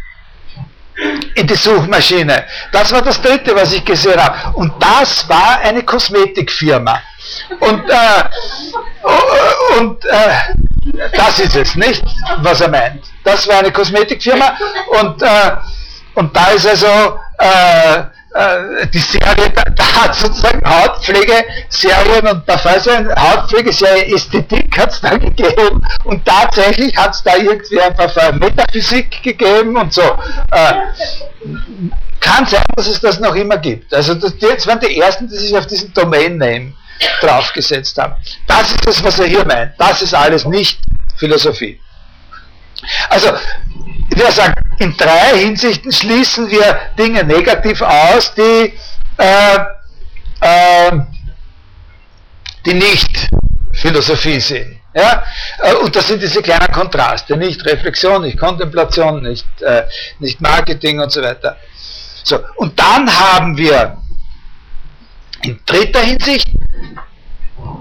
in die Suchmaschine. Das war das dritte, was ich gesehen habe. Und das war eine Kosmetikfirma. Und, äh, und äh, das ist es, nicht, was er meint. Das war eine Kosmetikfirma und, äh, und da ist also äh, äh, die Serie, da hat sozusagen Hautpflegeserien und Parfumserien, Hautpflegeserie Ästhetik hat es da gegeben und tatsächlich hat es da irgendwie ein Parfum Metaphysik gegeben und so. Äh, kann sein, dass es das noch immer gibt. Also das, jetzt waren die ersten, die sich auf diesen Domain-Name draufgesetzt haben. Das ist das, was er hier meint. Das ist alles nicht Philosophie. Also, wir sagen, in drei Hinsichten schließen wir Dinge negativ aus, die, äh, äh, die nicht Philosophie sind. Ja? Äh, und das sind diese kleinen Kontraste, nicht Reflexion, nicht Kontemplation, nicht, äh, nicht Marketing und so weiter. So, und dann haben wir in dritter Hinsicht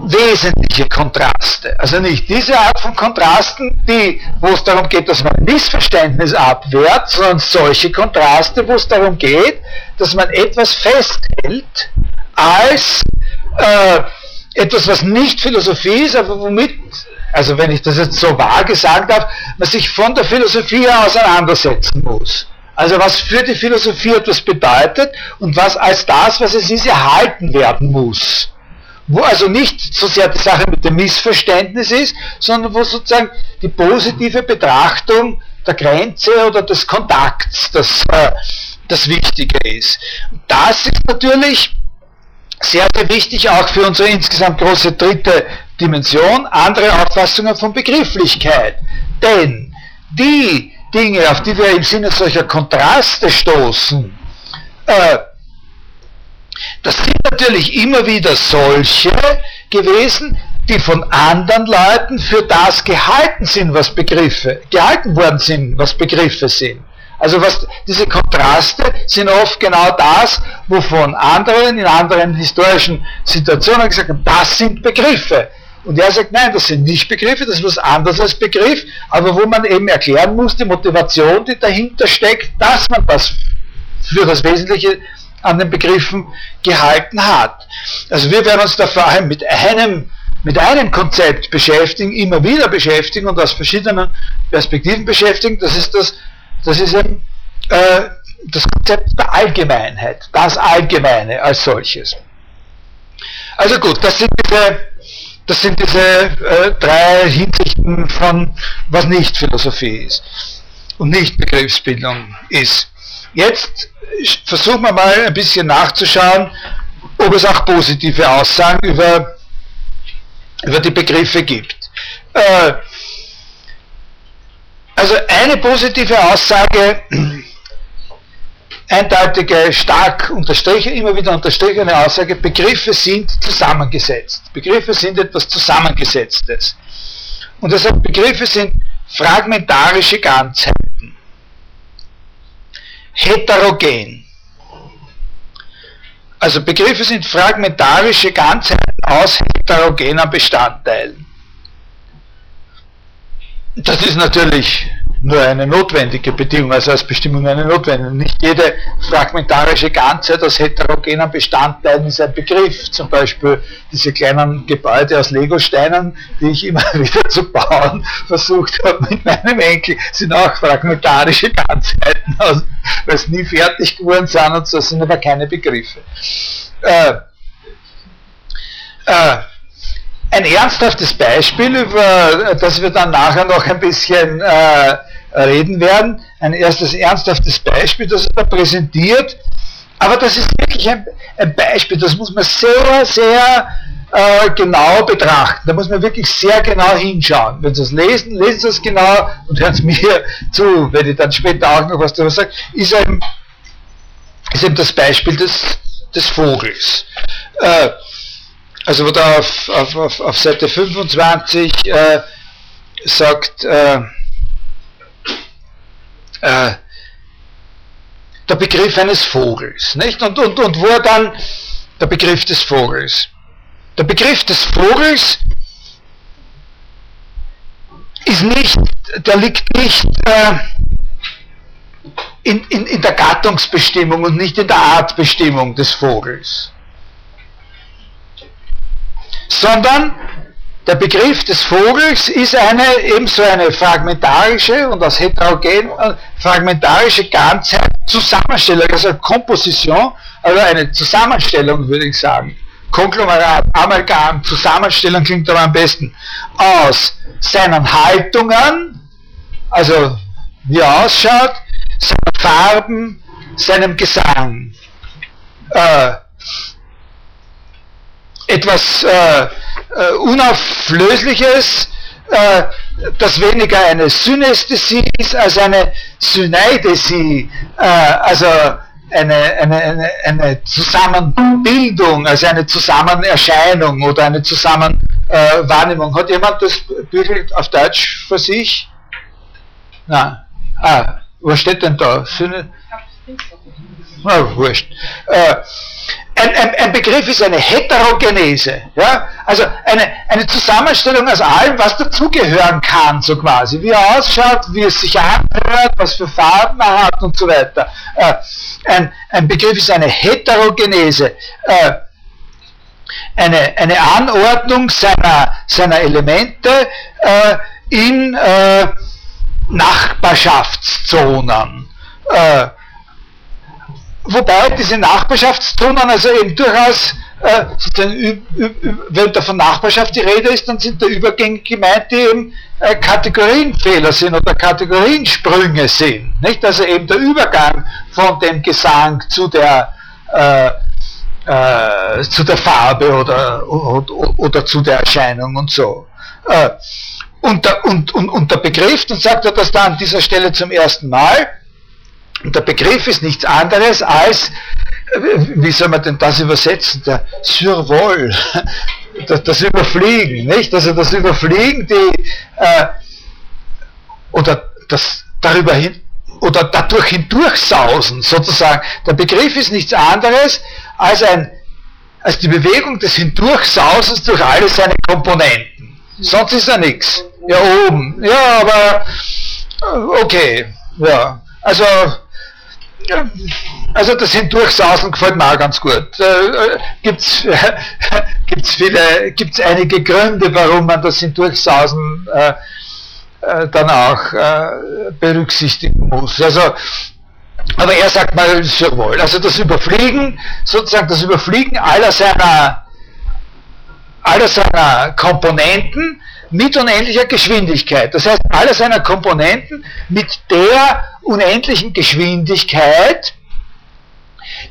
wesentliche Kontraste. Also nicht diese Art von Kontrasten, die, wo es darum geht, dass man ein Missverständnis abwehrt, sondern solche Kontraste, wo es darum geht, dass man etwas festhält als äh, etwas, was nicht Philosophie ist, aber womit, also wenn ich das jetzt so vage sagen darf, man sich von der Philosophie auseinandersetzen muss. Also was für die Philosophie etwas bedeutet und was als das, was es ist, erhalten werden muss wo also nicht so sehr die Sache mit dem Missverständnis ist, sondern wo sozusagen die positive Betrachtung der Grenze oder des Kontakts, des, äh, das Wichtige ist. Das ist natürlich sehr, sehr wichtig auch für unsere insgesamt große dritte Dimension, andere Auffassungen von Begrifflichkeit. Denn die Dinge, auf die wir im Sinne solcher Kontraste stoßen, äh, das sind natürlich immer wieder solche gewesen, die von anderen Leuten für das gehalten sind, was Begriffe, gehalten worden sind, was Begriffe sind. Also was, diese Kontraste sind oft genau das, wovon anderen in anderen historischen Situationen gesagt haben, das sind Begriffe. Und er sagt, nein, das sind nicht Begriffe, das ist was anderes als Begriff, aber wo man eben erklären muss, die Motivation, die dahinter steckt, dass man das für das Wesentliche an den Begriffen gehalten hat. Also wir werden uns da vor allem mit einem, mit einem Konzept beschäftigen, immer wieder beschäftigen und aus verschiedenen Perspektiven beschäftigen. Das ist das, das ist eben äh, das Konzept der Allgemeinheit, das Allgemeine als solches. Also gut, das sind diese, das sind diese äh, drei Hinsichten von, was nicht Philosophie ist und nicht Begriffsbildung ist. Jetzt versuchen wir mal ein bisschen nachzuschauen, ob es auch positive Aussagen über, über die Begriffe gibt. Äh, also eine positive Aussage, eindeutige, stark unterstrichen, immer wieder unterstrichene Aussage, Begriffe sind zusammengesetzt. Begriffe sind etwas Zusammengesetztes. Und deshalb Begriffe sind fragmentarische Ganzheiten heterogen. Also Begriffe sind fragmentarische Ganzheiten aus heterogenen Bestandteilen. Das ist natürlich nur eine notwendige Bedingung, also als Bestimmung eine notwendige. Nicht jede fragmentarische Ganzheit aus heterogenen Bestandteilen ist ein Begriff. Zum Beispiel diese kleinen Gebäude aus Legosteinen, die ich immer wieder zu bauen versucht habe mit meinem Enkel, sind auch fragmentarische Ganzheiten, weil es nie fertig geworden sind und so sind aber keine Begriffe. Äh, äh, ein ernsthaftes Beispiel, über das wir dann nachher noch ein bisschen äh, reden werden. Ein erstes ernsthaftes Beispiel, das er präsentiert. Aber das ist wirklich ein, ein Beispiel, das muss man sehr, sehr äh, genau betrachten. Da muss man wirklich sehr genau hinschauen. Wenn Sie es lesen, lesen Sie es genau und hören Sie mir zu, wenn ich dann später auch noch was darüber sage, ist eben, ist eben das Beispiel des, des Vogels. Äh, also wo da auf, auf, auf, auf Seite 25 äh, sagt, äh, äh, der Begriff eines Vogels, nicht? Und, und, und wo dann der Begriff des Vogels. Der Begriff des Vogels ist nicht, der liegt nicht äh, in, in, in der Gattungsbestimmung und nicht in der Artbestimmung des Vogels, sondern der Begriff des Vogels ist eine ebenso eine fragmentarische und aus heterogen äh, fragmentarische Ganzheit, Zusammenstellung, also Komposition, also eine Zusammenstellung würde ich sagen. Konglomerat, Amalgam, Zusammenstellung klingt aber am besten, aus seinen Haltungen, also wie er ausschaut, seinen Farben, seinem Gesang. Äh, etwas äh, äh, Unauflösliches, äh, das weniger eine Synästhesie ist als eine Syneidesie, äh, also eine, eine, eine, eine Zusammenbildung, also eine Zusammenerscheinung oder eine Zusammenwahrnehmung. Hat jemand das Büchel auf Deutsch für sich? Nein. Ah, was steht denn da? Syne? Na, wurscht. Äh, ein, ein, ein, Begriff ist eine Heterogenese, ja? also eine, eine Zusammenstellung aus allem, was dazugehören kann, so quasi, wie er ausschaut, wie es sich anhört, was für Farben er hat und so weiter. Äh, ein, ein, Begriff ist eine Heterogenese, äh, eine, eine Anordnung seiner, seiner Elemente äh, in äh, Nachbarschaftszonen. Äh, wobei diese Nachbarschaftszonen also eben durchaus äh, wenn da von Nachbarschaft die Rede ist, dann sind da Übergänge gemeint, die eben äh, Kategorienfehler sind oder Kategoriensprünge sind. Nicht? Also eben der Übergang von dem Gesang zu der äh, äh, zu der Farbe oder, oder, oder, zu der Erscheinung und so. Äh, und, der, und, und, und der Begriff, dann sagt er das da an dieser Stelle zum ersten Mal, und der Begriff ist nichts anderes als, wie soll man denn das übersetzen, der Survol, das, Überfliegen, nicht? Also das Überfliegen, die, äh, oder das darüber hin, oder dadurch hindurchsausen, sozusagen. Der Begriff ist nichts anderes als, ein, als die Bewegung des Hindurchsausens durch alle seine Komponenten. Sonst ist er nichts. Ja, oben. Ja, aber okay. Ja. Also also das Hindurchsausen gefällt mir auch ganz gut. Äh, Gibt es gibt's viele, gibt's einige Gründe, warum man das Hindurchsausen äh, äh, dann auch äh, berücksichtigen muss. Also, aber er sagt mal sehr wohl, also das Überfliegen, sozusagen das Überfliegen aller seiner, aller seiner Komponenten mit unendlicher Geschwindigkeit. Das heißt, alle seiner Komponenten mit der unendlichen Geschwindigkeit,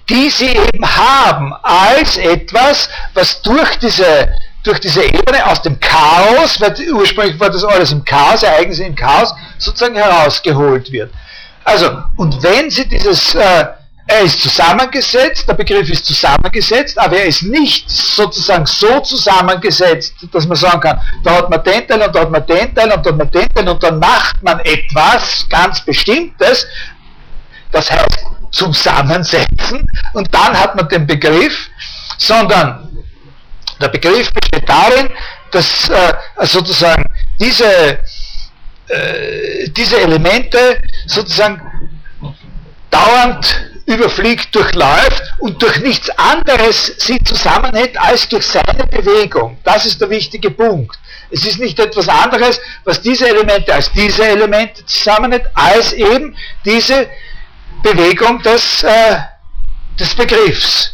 die sie eben haben als etwas, was durch diese, durch diese Ebene aus dem Chaos, weil ursprünglich war das alles im Chaos, Ereignisse im Chaos, sozusagen herausgeholt wird. Also, und wenn sie dieses äh, er ist zusammengesetzt, der Begriff ist zusammengesetzt, aber er ist nicht sozusagen so zusammengesetzt, dass man sagen kann, da hat man den Teil und da hat man den Teil und da hat man den Teil und dann macht man etwas ganz Bestimmtes, das heißt zusammensetzen. Und dann hat man den Begriff, sondern der Begriff besteht darin, dass äh, sozusagen diese, äh, diese Elemente sozusagen dauernd überfliegt, durchläuft und durch nichts anderes sie zusammenhält als durch seine Bewegung. Das ist der wichtige Punkt. Es ist nicht etwas anderes, was diese Elemente als diese Elemente zusammenhält, als eben diese Bewegung des, äh, des Begriffs.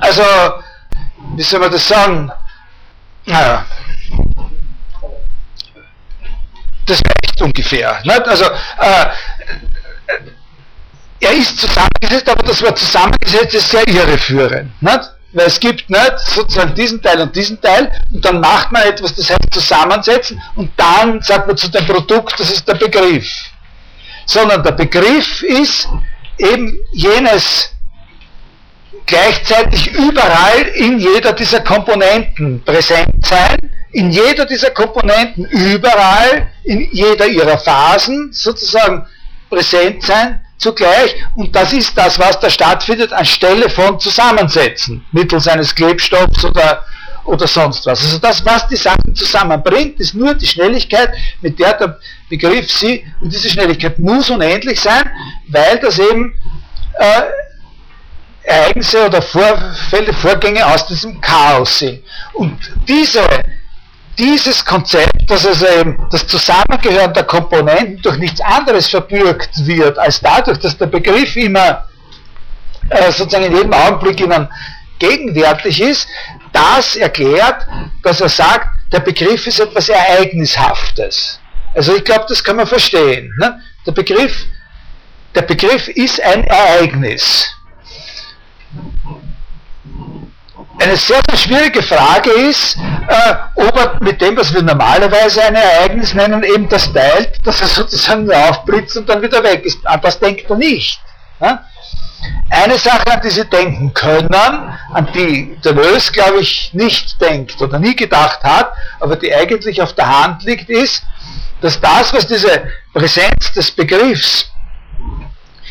Also, wie soll man das sagen? Naja, das reicht ungefähr. Nicht? Also, äh, er ist zusammengesetzt, aber das Wort zusammengesetzt ist sehr irreführend. Nicht? Weil es gibt nicht sozusagen diesen Teil und diesen Teil und dann macht man etwas, das heißt zusammensetzen und dann sagt man zu dem Produkt, das ist der Begriff. Sondern der Begriff ist eben jenes gleichzeitig überall in jeder dieser Komponenten präsent sein, in jeder dieser Komponenten überall, in jeder ihrer Phasen sozusagen präsent sein, zugleich und das ist das, was da stattfindet anstelle von Zusammensetzen mittels eines Klebstoffs oder, oder sonst was. Also das, was die Sachen zusammenbringt, ist nur die Schnelligkeit, mit der der Begriff sie, und diese Schnelligkeit muss unendlich sein, weil das eben äh, Ereignisse oder Vorfälle, Vorgänge aus diesem Chaos sind. Und diese dieses Konzept, dass also eben das Zusammengehören der Komponenten durch nichts anderes verbürgt wird, als dadurch, dass der Begriff immer äh, sozusagen in jedem Augenblick ihnen gegenwärtig ist, das erklärt, dass er sagt, der Begriff ist etwas Ereignishaftes. Also ich glaube, das kann man verstehen. Ne? Der, Begriff, der Begriff ist ein Ereignis eine sehr, sehr schwierige Frage ist, äh, ob er mit dem, was wir normalerweise ein Ereignis nennen, eben das teilt, dass er sozusagen aufblitzt und dann wieder weg ist. An das denkt er nicht. Ja? Eine Sache, an die Sie denken können, an die Deleuze, glaube ich, nicht denkt oder nie gedacht hat, aber die eigentlich auf der Hand liegt, ist, dass das, was diese Präsenz des Begriffs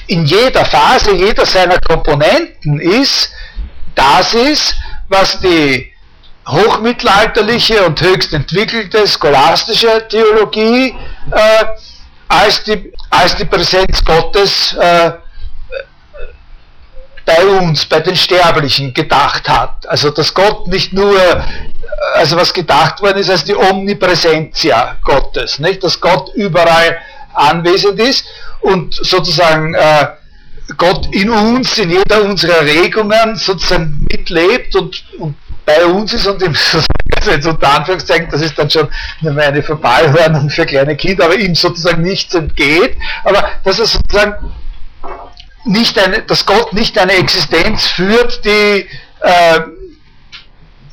in jeder Phase, jeder seiner Komponenten ist, das ist, was die hochmittelalterliche und höchst entwickelte scholastische Theologie äh, als, die, als die Präsenz Gottes äh, bei uns, bei den Sterblichen gedacht hat. Also dass Gott nicht nur, also was gedacht worden ist als die Omnipräsentia Gottes, nicht? dass Gott überall anwesend ist und sozusagen äh, Gott in uns, in jeder unserer Regungen sozusagen mitlebt und, und bei uns ist und im, also unter Anführungszeichen, das ist dann schon eine Verballhornung für kleine Kinder, aber ihm sozusagen nichts entgeht, aber dass er sozusagen nicht eine, dass Gott nicht eine Existenz führt, die äh,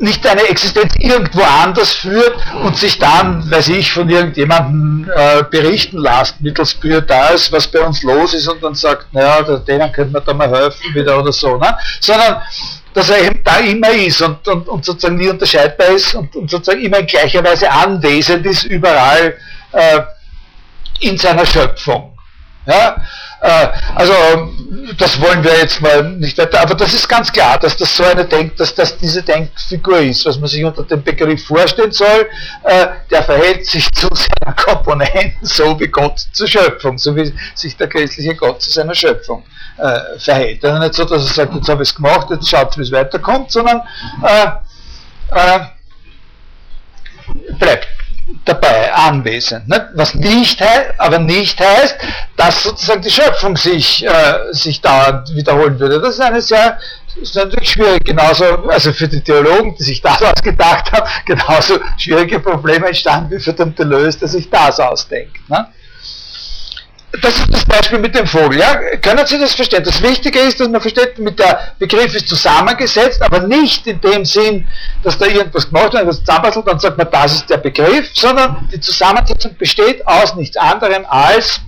nicht eine Existenz irgendwo anders führt und sich dann, weiß ich, von irgendjemandem äh, berichten lässt, mittels Pyrtas, was bei uns los ist und dann sagt, naja, denen könnte man da mal helfen wieder oder so, ne? sondern dass er eben da immer ist und, und, und sozusagen nie unterscheidbar ist und, und, sozusagen immer in gleicher Weise anwesend ist, überall äh, in seiner Schöpfung. Ja? Äh, also das wollen wir jetzt mal nicht weiter, aber das ist ganz klar, dass das so eine Denk, dass das diese Denkfigur ist, was man sich unter dem Begriff vorstellen soll, äh, der verhält sich zu seiner Komponenten so wie Gott zur Schöpfung, so wie sich der christliche Gott zu seiner Schöpfung äh, verhält. Also nicht so, dass er sagt, jetzt habe ich es gemacht, jetzt schaut wie es weiterkommt, sondern äh, äh, bleibt dabei anwesend. Nicht? Was nicht aber nicht heißt, dass sozusagen die Schöpfung sich, äh, sich dauernd wiederholen würde. Das ist eine sehr, ist natürlich schwierig, genauso, also für die Theologen, die sich das ausgedacht haben, genauso schwierige Probleme entstanden wie für den Deleuze, der sich das ausdenkt. Ne? Das ist das Beispiel mit dem Vogel. Ja? Können Sie das verstehen? Das Wichtige ist, dass man versteht, mit der Begriff ist zusammengesetzt, aber nicht in dem Sinn, dass da irgendwas gemacht wird, das zusammenbastelt, dann sagt man, das ist der Begriff, sondern die Zusammensetzung besteht aus nichts anderem als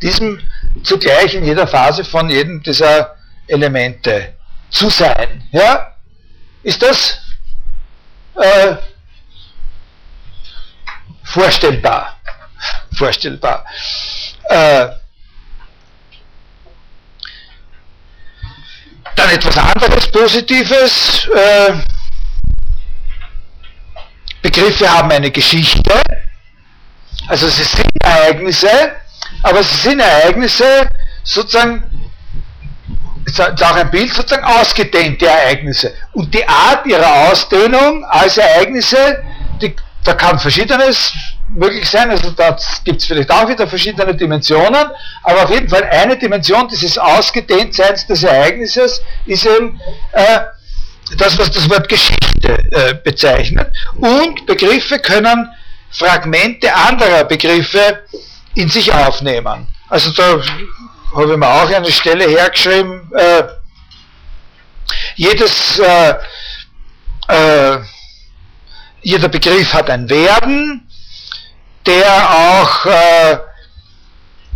diesem zugleich in jeder Phase von jedem dieser Elemente zu sein. Ja? Ist das äh, vorstellbar? Vorstellbar. Äh, dann etwas anderes Positives. Äh, Begriffe haben eine Geschichte. Also sie sind Ereignisse, aber sie sind Ereignisse sozusagen, ist auch ein Bild, sozusagen ausgedehnte Ereignisse. Und die Art ihrer Ausdehnung als Ereignisse, die, da kann verschiedenes möglich sein. Also da gibt es vielleicht auch wieder verschiedene Dimensionen, aber auf jeden Fall eine Dimension dieses Ausgedehntseins des Ereignisses ist eben äh, das, was das Wort Geschichte äh, bezeichnet. Und Begriffe können Fragmente anderer Begriffe in sich aufnehmen. Also da habe ich mir auch eine Stelle hergeschrieben, äh, jedes, äh, äh, jeder Begriff hat ein Werden, der auch äh,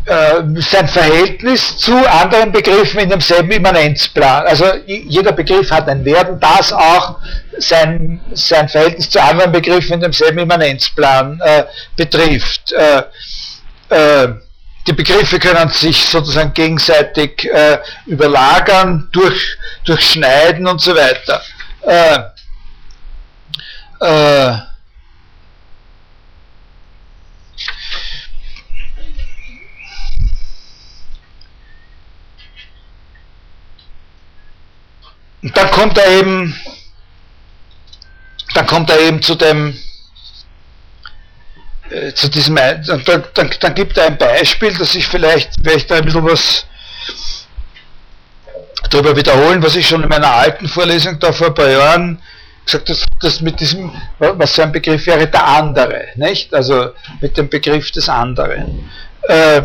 äh, sein Verhältnis zu anderen Begriffen in demselben Immanenzplan. Also jeder Begriff hat ein Werden, das auch sein, sein Verhältnis zu anderen Begriffen in demselben Immanenzplan äh, betrifft. Äh, äh, die Begriffe können sich sozusagen gegenseitig äh, überlagern, durch, durchschneiden und so weiter. Und dann kommt er eben, dann kommt er eben zu dem, äh, zu diesem, dann, dann, dann gibt er ein Beispiel, dass ich vielleicht, werde ich da ein bisschen was darüber wiederholen, was ich schon in meiner alten Vorlesung da vor ein paar Jahren gesagt habe, dass mit diesem, was so ein Begriff wäre, der andere, nicht? Also mit dem Begriff des anderen. Äh,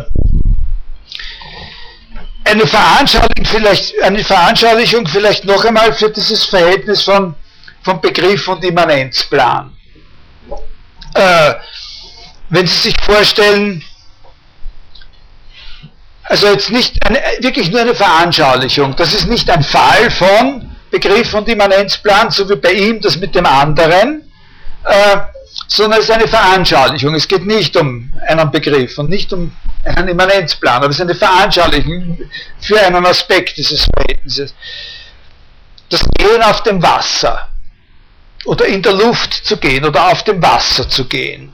eine Veranschaulichung vielleicht, eine Veranschaulichung vielleicht noch einmal für dieses Verhältnis von, von Begriff und Immanenzplan. Äh, wenn Sie sich vorstellen, also jetzt nicht eine, wirklich nur eine Veranschaulichung, das ist nicht ein Fall von Begriff und Immanenzplan, so wie bei ihm das mit dem anderen, äh, sondern es ist eine Veranschaulichung. Es geht nicht um einen Begriff und nicht um einen Immanenzplan, aber es ist eine Veranschaulichung für einen Aspekt dieses Verhältnisses. Das Gehen auf dem Wasser oder in der Luft zu gehen oder auf dem Wasser zu gehen.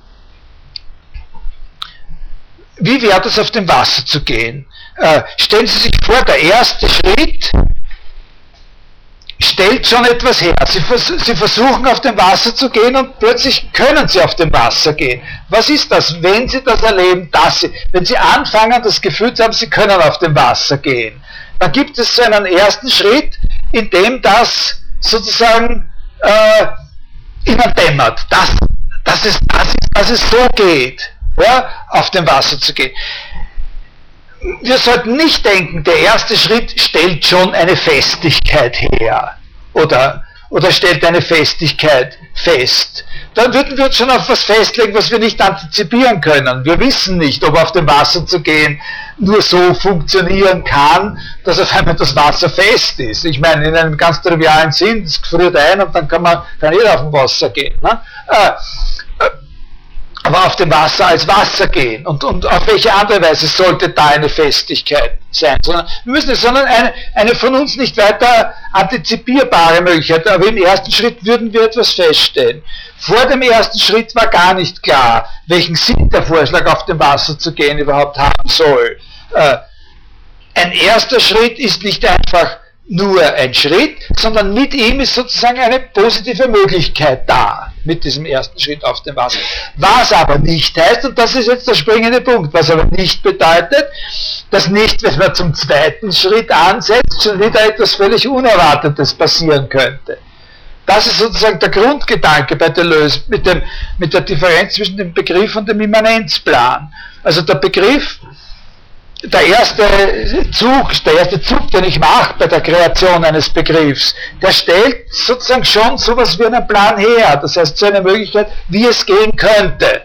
Wie wäre es auf dem Wasser zu gehen? Äh, stellen Sie sich vor, der erste Schritt stellt schon etwas her. Sie, vers sie, versuchen auf dem Wasser zu gehen und plötzlich können sie auf dem Wasser gehen. Was ist das, wenn sie das erleben, dass sie, wenn sie anfangen, das Gefühl zu haben, sie können auf dem Wasser gehen? Dann gibt es so einen ersten Schritt, in dem das sozusagen äh, ihnen dämmert, dass, dass, es, dass, dass es so geht, ja, auf dem Wasser zu gehen wir sollten nicht denken, der erste Schritt stellt schon eine Festigkeit her oder, oder stellt eine Festigkeit fest. Dann würden wir uns schon auf was festlegen, was wir nicht antizipieren können. Wir wissen nicht, ob auf dem Wasser zu gehen nur so funktionieren kann, dass auf einmal das Wasser fest ist. Ich meine, in einem ganz trivialen Sinn, es friert ein und dann kann man kann jeder auf dem Wasser gehen. Ne? Aber auf dem Wasser als Wasser gehen. Und, und auf welche andere Weise sollte da eine Festigkeit sein? Sondern, wir müssen, sondern eine, eine von uns nicht weiter antizipierbare Möglichkeit. Aber im ersten Schritt würden wir etwas feststellen. Vor dem ersten Schritt war gar nicht klar, welchen Sinn der Vorschlag, auf dem Wasser zu gehen, überhaupt haben soll. Äh, ein erster Schritt ist nicht einfach nur ein Schritt, sondern mit ihm ist sozusagen eine positive Möglichkeit da, mit diesem ersten Schritt auf dem Wasser. Was aber nicht heißt, und das ist jetzt der springende Punkt, was aber nicht bedeutet, dass nicht, wenn man zum zweiten Schritt ansetzt, schon wieder etwas völlig Unerwartetes passieren könnte. Das ist sozusagen der Grundgedanke bei Deleuze mit, dem, mit der Differenz zwischen dem Begriff und dem Immanenzplan. Also der Begriff der erste Zug, der erste Zug, den ich mache bei der Kreation eines Begriffs, der stellt sozusagen schon sowas wie einen Plan her. Das heißt, so eine Möglichkeit, wie es gehen könnte.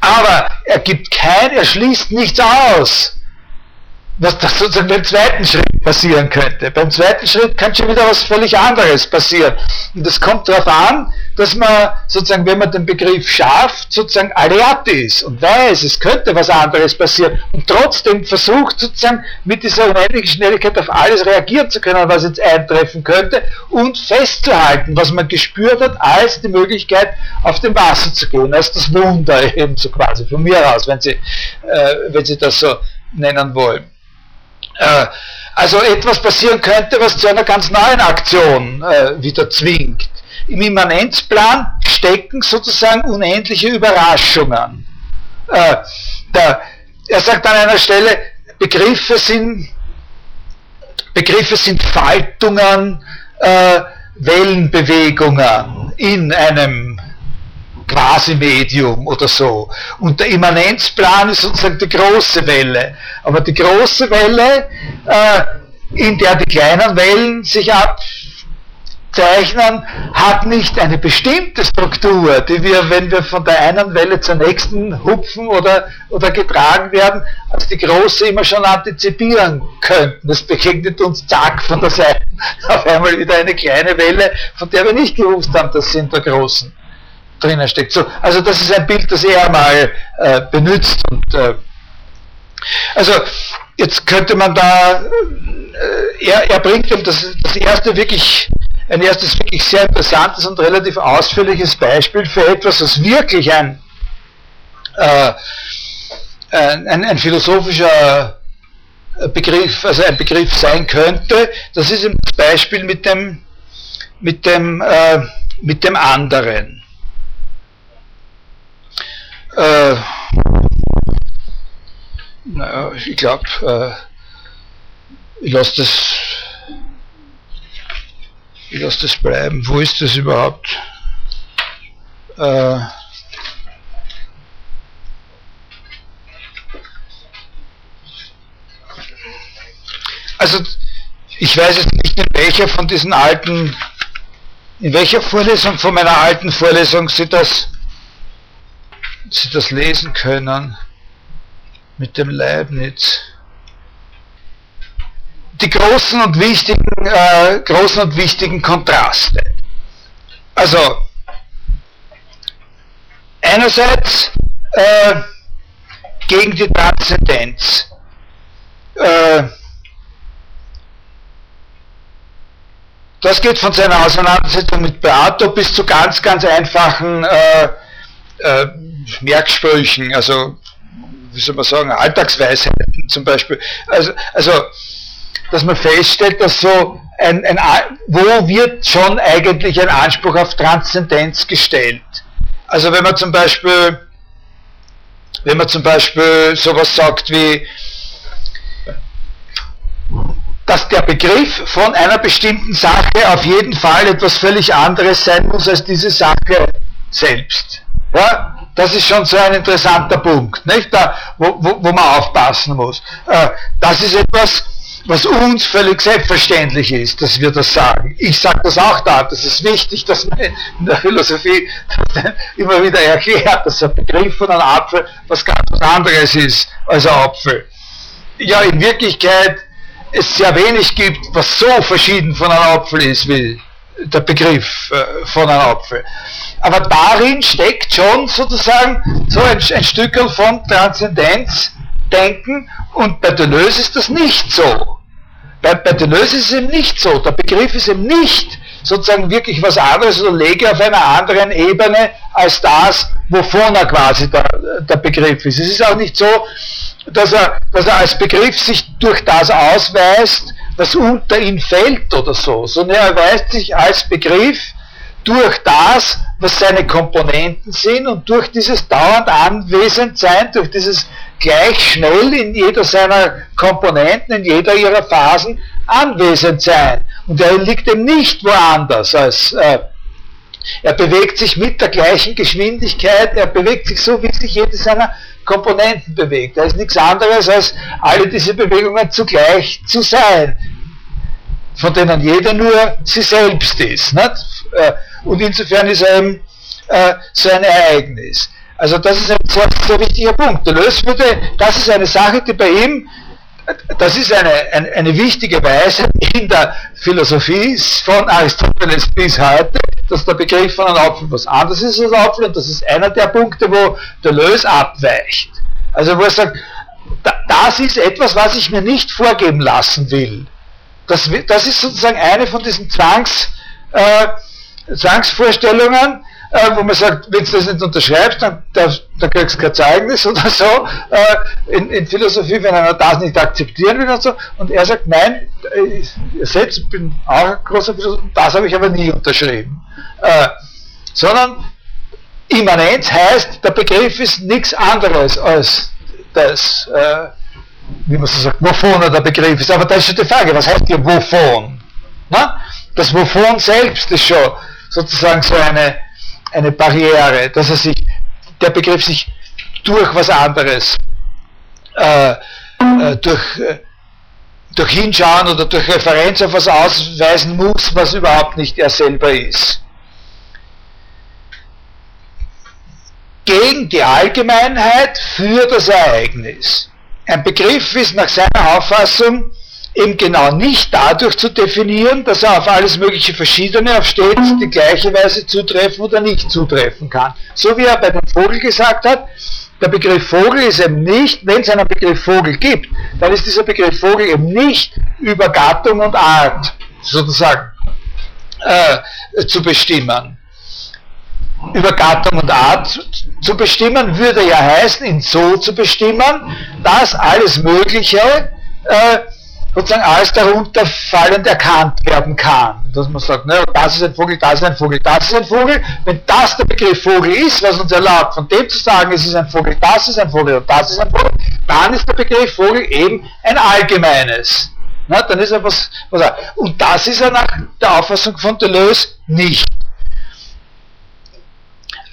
Aber er gibt kein, er schließt nichts aus was das sozusagen beim zweiten Schritt passieren könnte. Beim zweiten Schritt kann schon wieder was völlig anderes passieren. Und es kommt darauf an, dass man sozusagen, wenn man den Begriff schafft, sozusagen alert ist und weiß, es könnte was anderes passieren und trotzdem versucht sozusagen mit dieser unendlichen Schnelligkeit auf alles reagieren zu können, was jetzt eintreffen könnte und festzuhalten, was man gespürt hat, als die Möglichkeit, auf dem Wasser zu gehen, als das Wunder eben so quasi, von mir aus, wenn Sie, äh, wenn Sie das so nennen wollen. Äh, also etwas passieren könnte, was zu einer ganz neuen Aktion äh, wieder zwingt. Im Immanenzplan stecken sozusagen unendliche Überraschungen. Äh, der, er sagt an einer Stelle, Begriffe sind, Begriffe sind Faltungen, äh, Wellenbewegungen in einem Quasi-Medium oder so. Und der Immanenzplan ist sozusagen die große Welle. Aber die große Welle, äh, in der die kleinen Wellen sich abzeichnen, hat nicht eine bestimmte Struktur, die wir, wenn wir von der einen Welle zur nächsten hupfen oder, oder getragen werden, als die große immer schon antizipieren könnten. Das begegnet uns zack von der Seite auf einmal wieder eine kleine Welle, von der wir nicht gewusst haben, dass sie in der großen drinnen steckt. So, also das ist ein Bild, das er mal äh, benutzt. Und, äh, also jetzt könnte man da, äh, er, er bringt ihm das, das erste wirklich, ein erstes wirklich sehr interessantes und relativ ausführliches Beispiel für etwas, was wirklich ein, äh, ein, ein, ein philosophischer Begriff, also ein Begriff sein könnte. Das ist das Beispiel mit dem, mit dem, äh, mit dem anderen. Äh, naja, ich glaube, äh, ich lasse das, ich lasse das bleiben. Wo ist das überhaupt? Äh, also ich weiß jetzt nicht, in welcher von diesen alten, in welcher Vorlesung von meiner alten Vorlesung Sie das Sie das lesen können mit dem Leibniz. Die großen und wichtigen, äh, großen und wichtigen Kontraste. Also, einerseits äh, gegen die Transzendenz. Äh, das geht von seiner Auseinandersetzung mit Beato bis zu ganz, ganz einfachen äh, äh, Merksprüchen, also wie soll man sagen, Alltagsweisheiten zum Beispiel. Also, also dass man feststellt, dass so ein, ein, wo wird schon eigentlich ein Anspruch auf Transzendenz gestellt? Also wenn man zum Beispiel, wenn man zum Beispiel sowas sagt wie, dass der Begriff von einer bestimmten Sache auf jeden Fall etwas völlig anderes sein muss als diese Sache selbst. Ja, das ist schon so ein interessanter Punkt, nicht? Da, wo, wo, wo man aufpassen muss. Äh, das ist etwas, was uns völlig selbstverständlich ist, dass wir das sagen. Ich sage das auch da, das ist wichtig, dass man in der Philosophie immer wieder erklärt, dass der Begriff von einem Apfel was ganz anderes ist als ein Apfel. Ja, in Wirklichkeit es sehr wenig gibt, was so verschieden von einem Apfel ist wie der Begriff äh, von einem Apfel. Aber darin steckt schon sozusagen so ein, ein Stück von Transzendenzdenken und bei Deleuze ist das nicht so. Bei, bei Deleuze ist es eben nicht so. Der Begriff ist eben nicht sozusagen wirklich was anderes oder lege auf einer anderen Ebene als das, wovon er quasi der, der Begriff ist. Es ist auch nicht so, dass er, dass er als Begriff sich durch das ausweist, was unter ihn fällt oder so, sondern er erweist sich als Begriff durch das, was seine Komponenten sind und durch dieses dauernd Anwesendsein, durch dieses gleich schnell in jeder seiner Komponenten, in jeder ihrer Phasen anwesend sein. Und er liegt eben nicht woanders als äh, er bewegt sich mit der gleichen Geschwindigkeit, er bewegt sich so, wie sich jede seiner Komponenten bewegt. Er ist nichts anderes, als alle diese Bewegungen zugleich zu sein, von denen jeder nur sie selbst ist. Nicht? Äh, und insofern ist er eben äh, so ein Ereignis. Also das ist ein sehr, sehr wichtiger Punkt. Deleuze würde, das ist eine Sache, die bei ihm, das ist eine, eine, eine wichtige Weise in der Philosophie von Aristoteles bis heute, dass der Begriff von einem Apfel was anderes ist als Apfel und das ist einer der Punkte, wo Deleuze abweicht. Also wo er sagt, das ist etwas, was ich mir nicht vorgeben lassen will. Das, das ist sozusagen eine von diesen Zwangs, äh, Zwangsvorstellungen, äh, wo man sagt, wenn du das nicht unterschreibst, dann, dann, dann kriegst du kein Zeugnis oder so, äh, in, in, Philosophie, wenn einer das nicht akzeptieren will und so. Und er sagt, nein, ich, ich bin auch ein großer Philosoph, das habe ich aber nie unterschrieben. Äh, sondern Immanenz heißt, der Begriff ist nichts anderes als das, äh, wie man so sagt, wovon er der Begriff ist. Aber da ist schon die Frage, was heißt hier wovon? Na? Das wovon selbst ist schon sozusagen so eine, eine Barriere, dass er sich, der Begriff sich durch was anderes, äh, äh, durch, äh, durch Hinschauen oder durch Referenz auf was ausweisen muss, was überhaupt nicht er selber ist. Gegen die Allgemeinheit für das Ereignis. Ein Begriff ist nach seiner Auffassung eben genau nicht dadurch zu definieren, dass er auf alles mögliche Verschiedene auf stets die gleiche Weise zutreffen oder nicht zutreffen kann. So wie er bei dem Vogel gesagt hat, der Begriff Vogel ist eben nicht, wenn es einen Begriff Vogel gibt, dann ist dieser Begriff Vogel eben nicht über Gattung und Art sozusagen äh, zu bestimmen. Über Gattung und Art zu bestimmen würde ja heißen, ihn so zu bestimmen, dass alles Mögliche äh, sozusagen als darunter fallend erkannt werden kann. Dass man sagt, ne, das ist ein Vogel, das ist ein Vogel, das ist ein Vogel. Wenn das der Begriff Vogel ist, was uns erlaubt, von dem zu sagen, es ist ein Vogel, das ist ein Vogel und das ist ein Vogel, dann ist der Begriff Vogel eben ein allgemeines. Na, dann ist er was, was und das ist er nach der Auffassung von Deleuze nicht.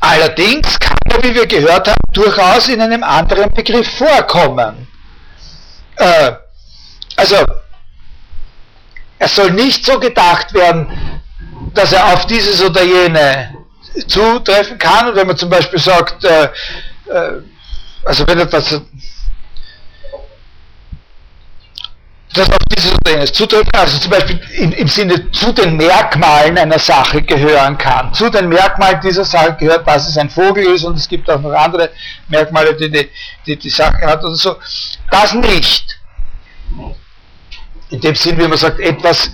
Allerdings kann er, wie wir gehört haben, durchaus in einem anderen Begriff vorkommen. Äh, also, er soll nicht so gedacht werden, dass er auf dieses oder jene zutreffen kann. Und wenn man zum Beispiel sagt, äh, äh, also wenn etwas das auf dieses oder jenes zutreffen kann, also zum Beispiel im, im Sinne zu den Merkmalen einer Sache gehören kann. Zu den Merkmalen dieser Sache gehört, dass es ein Vogel ist und es gibt auch noch andere Merkmale, die die, die, die Sache hat oder so. Das nicht in dem Sinn, wie man sagt, etwas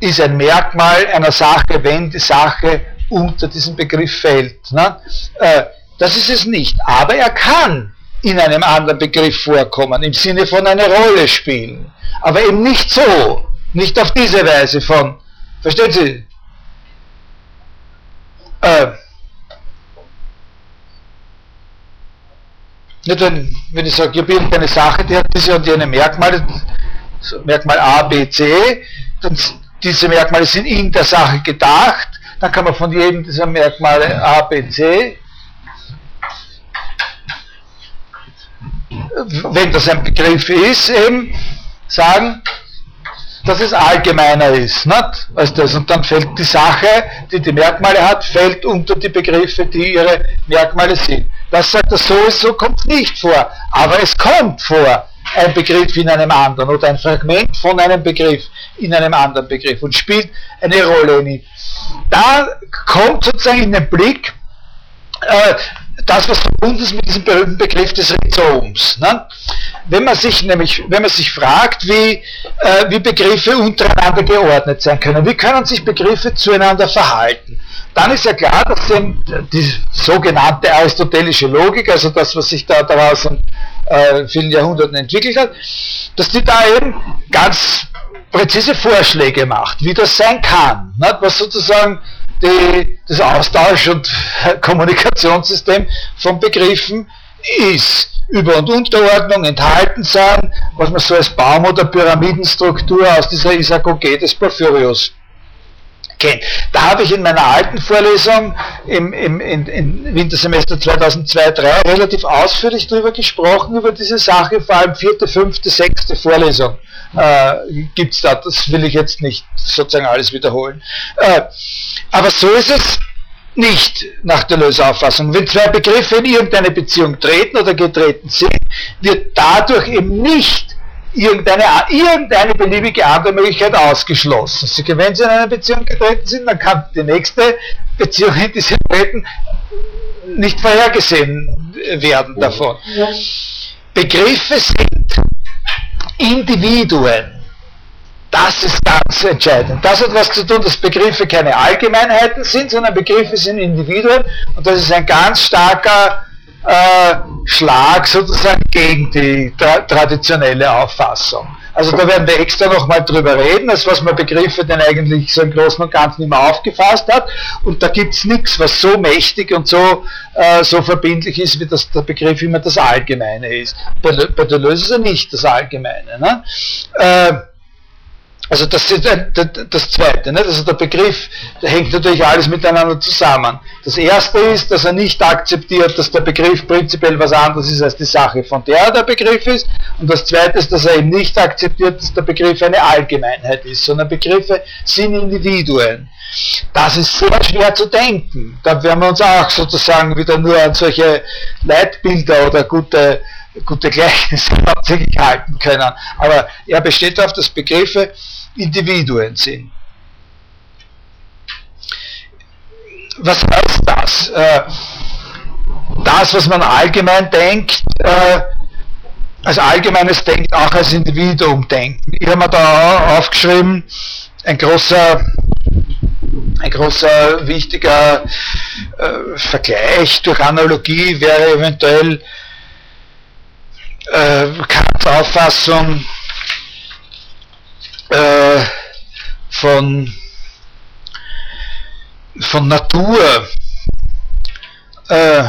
ist ein Merkmal einer Sache, wenn die Sache unter diesen Begriff fällt. Ne? Äh, das ist es nicht. Aber er kann in einem anderen Begriff vorkommen, im Sinne von eine Rolle spielen. Aber eben nicht so, nicht auf diese Weise von, verstehen Sie? Äh, nicht wenn, wenn ich sage, ich habe irgendeine Sache, die hat diese und jene Merkmale, Merkmal A, B, C, dann diese Merkmale sind in der Sache gedacht, dann kann man von jedem dieser Merkmale A, B, C, wenn das ein Begriff ist, eben sagen, dass es allgemeiner ist, nicht? als das. Und dann fällt die Sache, die die Merkmale hat, fällt unter die Begriffe, die ihre Merkmale sind. Das sagt er sowieso, kommt nicht vor, aber es kommt vor, ein Begriff in einem anderen oder ein Fragment von einem Begriff in einem anderen Begriff und spielt eine Rolle in ihm. Da kommt sozusagen in den Blick äh, das, was verbunden ist mit diesem berühmten Begriff des Rhizoms. Ne? Wenn man sich nämlich, wenn man sich fragt, wie, äh, wie Begriffe untereinander geordnet sein können, wie können sich Begriffe zueinander verhalten, dann ist ja klar, dass den, die sogenannte aristotelische Logik, also das, was sich da daraus in äh, vielen Jahrhunderten entwickelt hat, dass die da eben ganz präzise Vorschläge macht, wie das sein kann, nicht? was sozusagen die, das Austausch- und Kommunikationssystem von Begriffen ist. Über- und Unterordnung enthalten sein, was man so als Baum- oder Pyramidenstruktur aus dieser Isagoge des Porphyrios kennt. Da habe ich in meiner alten Vorlesung im, im, im, im Wintersemester 2002-2003 relativ ausführlich darüber gesprochen, über diese Sache, vor allem vierte, fünfte, sechste Vorlesung äh, gibt es da. Das will ich jetzt nicht sozusagen alles wiederholen. Äh, aber so ist es nicht nach der Lösauffassung. Wenn zwei Begriffe in irgendeine Beziehung treten oder getreten sind, wird dadurch eben nicht irgendeine, irgendeine beliebige andere Möglichkeit ausgeschlossen. Sie, wenn Sie in einer Beziehung getreten sind, dann kann die nächste Beziehung, in die Sie treten, nicht vorhergesehen werden davon. Begriffe sind Individuen. Das ist ganz entscheidend. Das hat was zu tun, dass Begriffe keine Allgemeinheiten sind, sondern Begriffe sind Individuen und das ist ein ganz starker äh, Schlag sozusagen gegen die tra traditionelle Auffassung. Also da werden wir extra nochmal drüber reden, als was man Begriffe denn eigentlich so im Großen und Ganzen immer aufgefasst hat. Und da gibt es nichts, was so mächtig und so, äh, so verbindlich ist, wie das, der Begriff immer das Allgemeine ist. Bei, bei Deleuze ist er nicht das Allgemeine. Ne? Äh, also das ist das Zweite, ne? also der Begriff, der hängt natürlich alles miteinander zusammen. Das Erste ist, dass er nicht akzeptiert, dass der Begriff prinzipiell was anderes ist als die Sache, von der der Begriff ist. Und das Zweite ist, dass er eben nicht akzeptiert, dass der Begriff eine Allgemeinheit ist, sondern Begriffe sind Individuen. Das ist sehr schwer zu denken. Da werden wir uns auch sozusagen wieder nur an solche Leitbilder oder gute, gute Gleichnisse hauptsächlich halten können. Aber er besteht darauf, dass Begriffe Individuen sind. Was heißt das? Äh, das, was man allgemein denkt, äh, als allgemeines Denken auch als Individuum denken. Ich habe mir da aufgeschrieben, ein großer, ein großer wichtiger äh, Vergleich durch Analogie wäre eventuell Kants Auffassung äh, von, von Natur äh,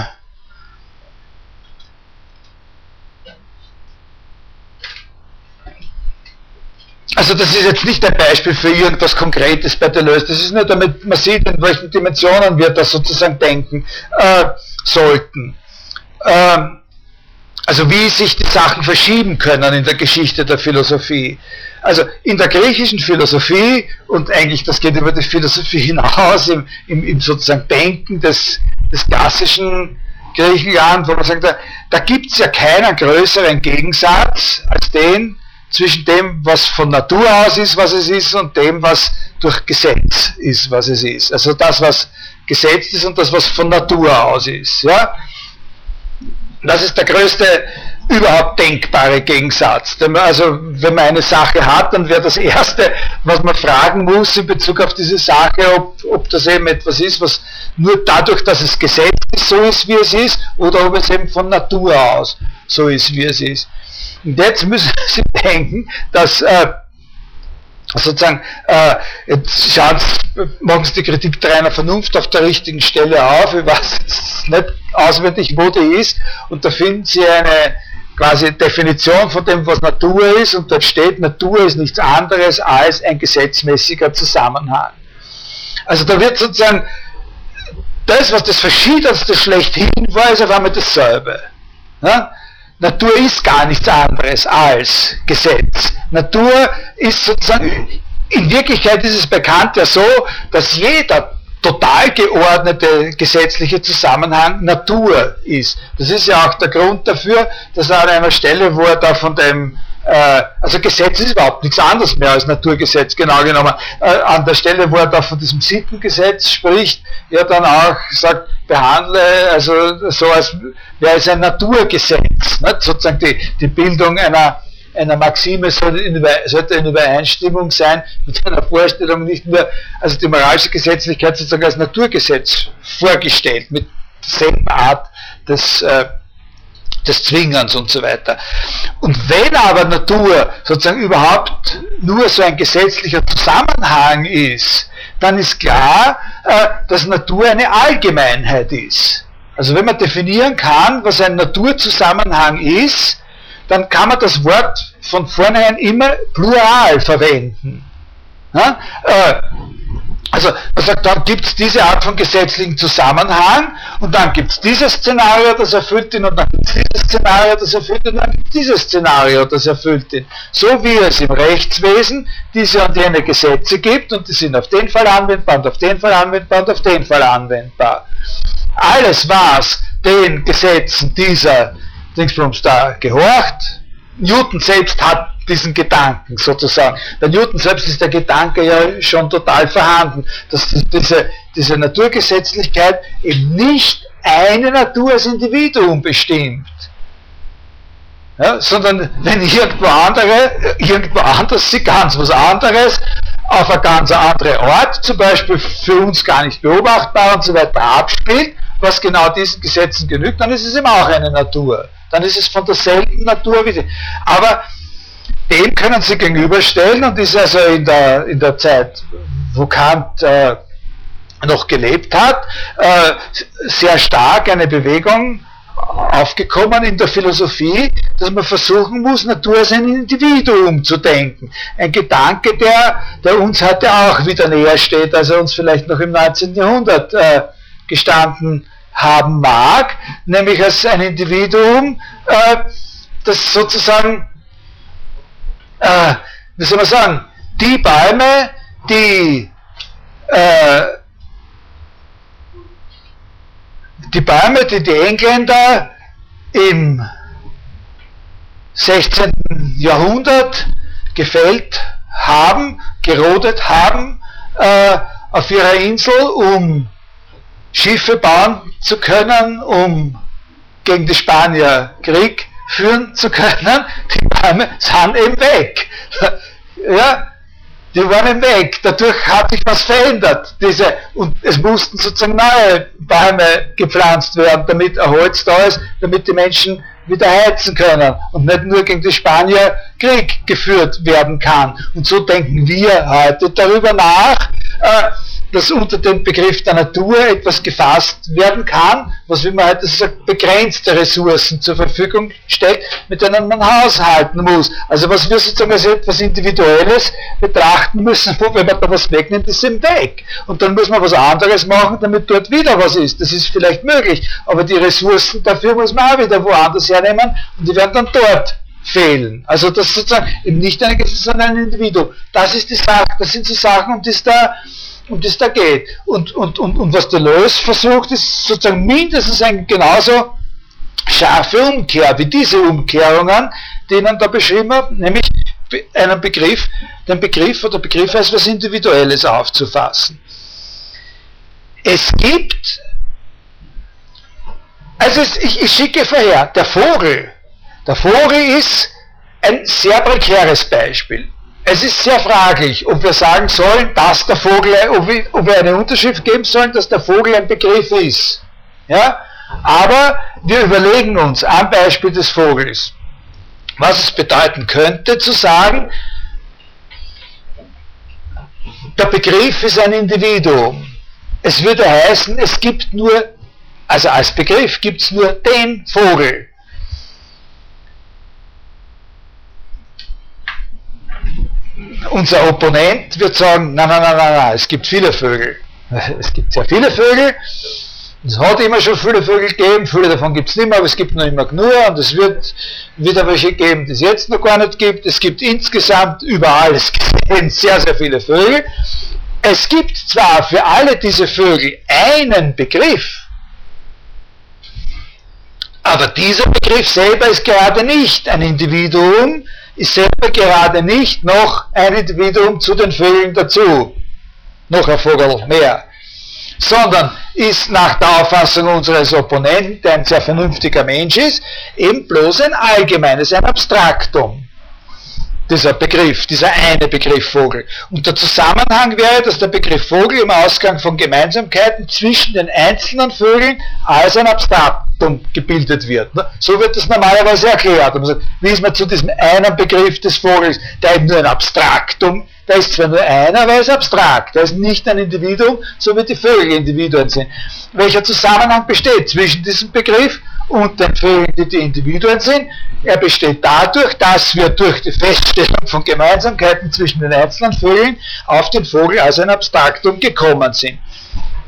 Also das ist jetzt nicht ein Beispiel für irgendwas Konkretes bei Deleuze, das ist nur damit man sieht, in welchen Dimensionen wir das sozusagen denken äh, sollten. Ähm, also wie sich die Sachen verschieben können in der Geschichte der Philosophie. Also in der griechischen Philosophie, und eigentlich das geht über die Philosophie hinaus, im, im, im sozusagen Denken des, des klassischen Griechenland, wo man sagt, da, da gibt es ja keinen größeren Gegensatz als den zwischen dem, was von Natur aus ist, was es ist, und dem, was durch Gesetz ist, was es ist. Also das, was gesetzt ist und das, was von Natur aus ist. Ja? Das ist der größte überhaupt denkbare Gegensatz. Also wenn man eine Sache hat, dann wäre das Erste, was man fragen muss in Bezug auf diese Sache, ob, ob das eben etwas ist, was nur dadurch, dass es gesetzt ist, so ist, wie es ist, oder ob es eben von Natur aus so ist, wie es ist. Und jetzt müssen Sie denken, dass äh, sozusagen, äh, jetzt schauen Sie, machen Sie die Kritik der reiner Vernunft auf der richtigen Stelle auf, ich weiß nicht auswendig, wo die ist, und da finden Sie eine quasi Definition von dem, was Natur ist, und dort steht, Natur ist nichts anderes als ein gesetzmäßiger Zusammenhang. Also da wird sozusagen das, was das Verschiedenste schlechthin war, ist auf einmal dasselbe. Ja? Natur ist gar nichts anderes als Gesetz. Natur ist sozusagen, in Wirklichkeit ist es bekannt ja so, dass jeder total geordnete gesetzliche Zusammenhang Natur ist. Das ist ja auch der Grund dafür, dass er an einer Stelle, wo er da von dem äh, also Gesetz ist überhaupt nichts anderes mehr als Naturgesetz, genau genommen. Äh, an der Stelle, wo er da von diesem Sittengesetz spricht, ja dann auch sagt, behandle, also so als wäre es ein Naturgesetz, nicht? sozusagen die, die Bildung einer, einer Maxime sollte in, sollte in Übereinstimmung sein mit einer Vorstellung, nicht nur, also die moralische Gesetzlichkeit sozusagen als Naturgesetz vorgestellt, mit derselben Art des äh, des Zwingens und so weiter. Und wenn aber Natur sozusagen überhaupt nur so ein gesetzlicher Zusammenhang ist, dann ist klar, äh, dass Natur eine Allgemeinheit ist. Also wenn man definieren kann, was ein Naturzusammenhang ist, dann kann man das Wort von vornherein immer plural verwenden. Ja? Äh, also man sagt, dann gibt es diese Art von gesetzlichen Zusammenhang und dann gibt es dieses Szenario, das erfüllt ihn und dann gibt es dieses Szenario, das erfüllt ihn und dann gibt es dieses Szenario, das erfüllt ihn. So wie es im Rechtswesen diese und jene Gesetze gibt und die sind auf den Fall anwendbar und auf den Fall anwendbar und auf den Fall anwendbar. Alles, was den Gesetzen dieser Dingsbums da gehorcht, Newton selbst hat diesen Gedanken sozusagen. Bei Newton selbst ist der Gedanke ja schon total vorhanden, dass diese, diese Naturgesetzlichkeit eben nicht eine Natur als Individuum bestimmt, ja, sondern wenn irgendwo andere, irgendwo anders sie ganz was anderes auf eine ganz andere Ort, zum Beispiel für uns gar nicht beobachtbar und so weiter abspielt, was genau diesen Gesetzen genügt, dann ist es eben auch eine Natur. Dann ist es von derselben Natur wie sie. Aber dem können Sie gegenüberstellen und ist also in der, in der Zeit, wo Kant äh, noch gelebt hat, äh, sehr stark eine Bewegung aufgekommen in der Philosophie, dass man versuchen muss, Natur als ein Individuum zu denken. Ein Gedanke, der, der uns heute auch wieder näher steht, als er uns vielleicht noch im 19. Jahrhundert äh, gestanden haben mag, nämlich als ein Individuum, äh, das sozusagen äh, wie soll man sagen, die Bäume, die äh, die Bäume, die die Engländer im 16. Jahrhundert gefällt haben, gerodet haben äh, auf ihrer Insel, um Schiffe bauen zu können, um gegen die Spanier Krieg führen zu können, die Bäume sind eben weg. Ja, die waren eben weg. Dadurch hat sich was verändert. Diese, und es mussten sozusagen neue Bäume gepflanzt werden, damit ein Holz da ist, damit die Menschen wieder heizen können und nicht nur gegen die Spanier Krieg geführt werden kann. Und so denken wir heute darüber nach, äh, dass unter dem Begriff der Natur etwas gefasst werden kann, was wie man heute sagt, begrenzte Ressourcen zur Verfügung stellt, mit denen man haushalten muss. Also was wir sozusagen als etwas Individuelles betrachten müssen, wo wenn man da was wegnimmt, ist eben weg. Und dann muss man was anderes machen, damit dort wieder was ist. Das ist vielleicht möglich, aber die Ressourcen dafür muss man auch wieder woanders hernehmen und die werden dann dort fehlen. Also das ist sozusagen eben nicht ein Gesetz, sondern ein Individuum. Das ist die Sache, das sind so Sachen, um die es da um das da geht. Und, und, und, und was Deleuze versucht, ist sozusagen mindestens eine genauso scharfe Umkehr wie diese Umkehrungen, die ich da beschrieben habe, nämlich einen Begriff, den Begriff oder Begriff als was Individuelles aufzufassen. Es gibt, also es, ich, ich schicke vorher, der Vogel, der Vogel ist ein sehr prekäres Beispiel es ist sehr fraglich, ob wir sagen sollen, dass der Vogel, ob wir, eine Unterschrift geben sollen, dass der Vogel ein Begriff ist. Ja? Aber wir überlegen uns am Beispiel des Vogels, was es bedeuten könnte zu sagen, der Begriff ist ein Individuum. Es würde heißen, es gibt nur, also als Begriff gibt es nur den Vogel. Unser Opponent wird sagen, nein, nein, nein, nein, nein, es gibt viele Vögel. Es gibt sehr viele Vögel. Es hat immer schon viele Vögel gegeben, viele davon gibt es nicht mehr, aber es gibt noch immer genug und es wird wieder welche geben, die es jetzt noch gar nicht gibt. Es gibt insgesamt überall gesehen sehr, sehr viele Vögel. Es gibt zwar für alle diese Vögel einen Begriff, aber dieser Begriff selber ist gerade nicht ein Individuum, ist selber gerade nicht noch ein Individuum zu den Vögeln dazu. Noch ein Vogel mehr sondern ist nach der Auffassung unseres Opponenten, der ein sehr vernünftiger Mensch ist, eben bloß ein allgemeines, ein Abstraktum. Dieser Begriff, dieser eine Begriff Vogel. Und der Zusammenhang wäre, dass der Begriff Vogel im Ausgang von Gemeinsamkeiten zwischen den einzelnen Vögeln als ein Abstraktum gebildet wird. So wird das normalerweise erklärt. Wie ist man zu diesem einen Begriff des Vogels, der eben nur ein Abstraktum da ist zwar nur einer, aber er ist abstrakt. Er ist nicht ein Individuum, so wie die Vögel Individuen sind. Welcher Zusammenhang besteht zwischen diesem Begriff und den Vögeln, die die Individuen sind? Er besteht dadurch, dass wir durch die Feststellung von Gemeinsamkeiten zwischen den einzelnen Vögeln auf den Vogel als ein Abstraktum gekommen sind.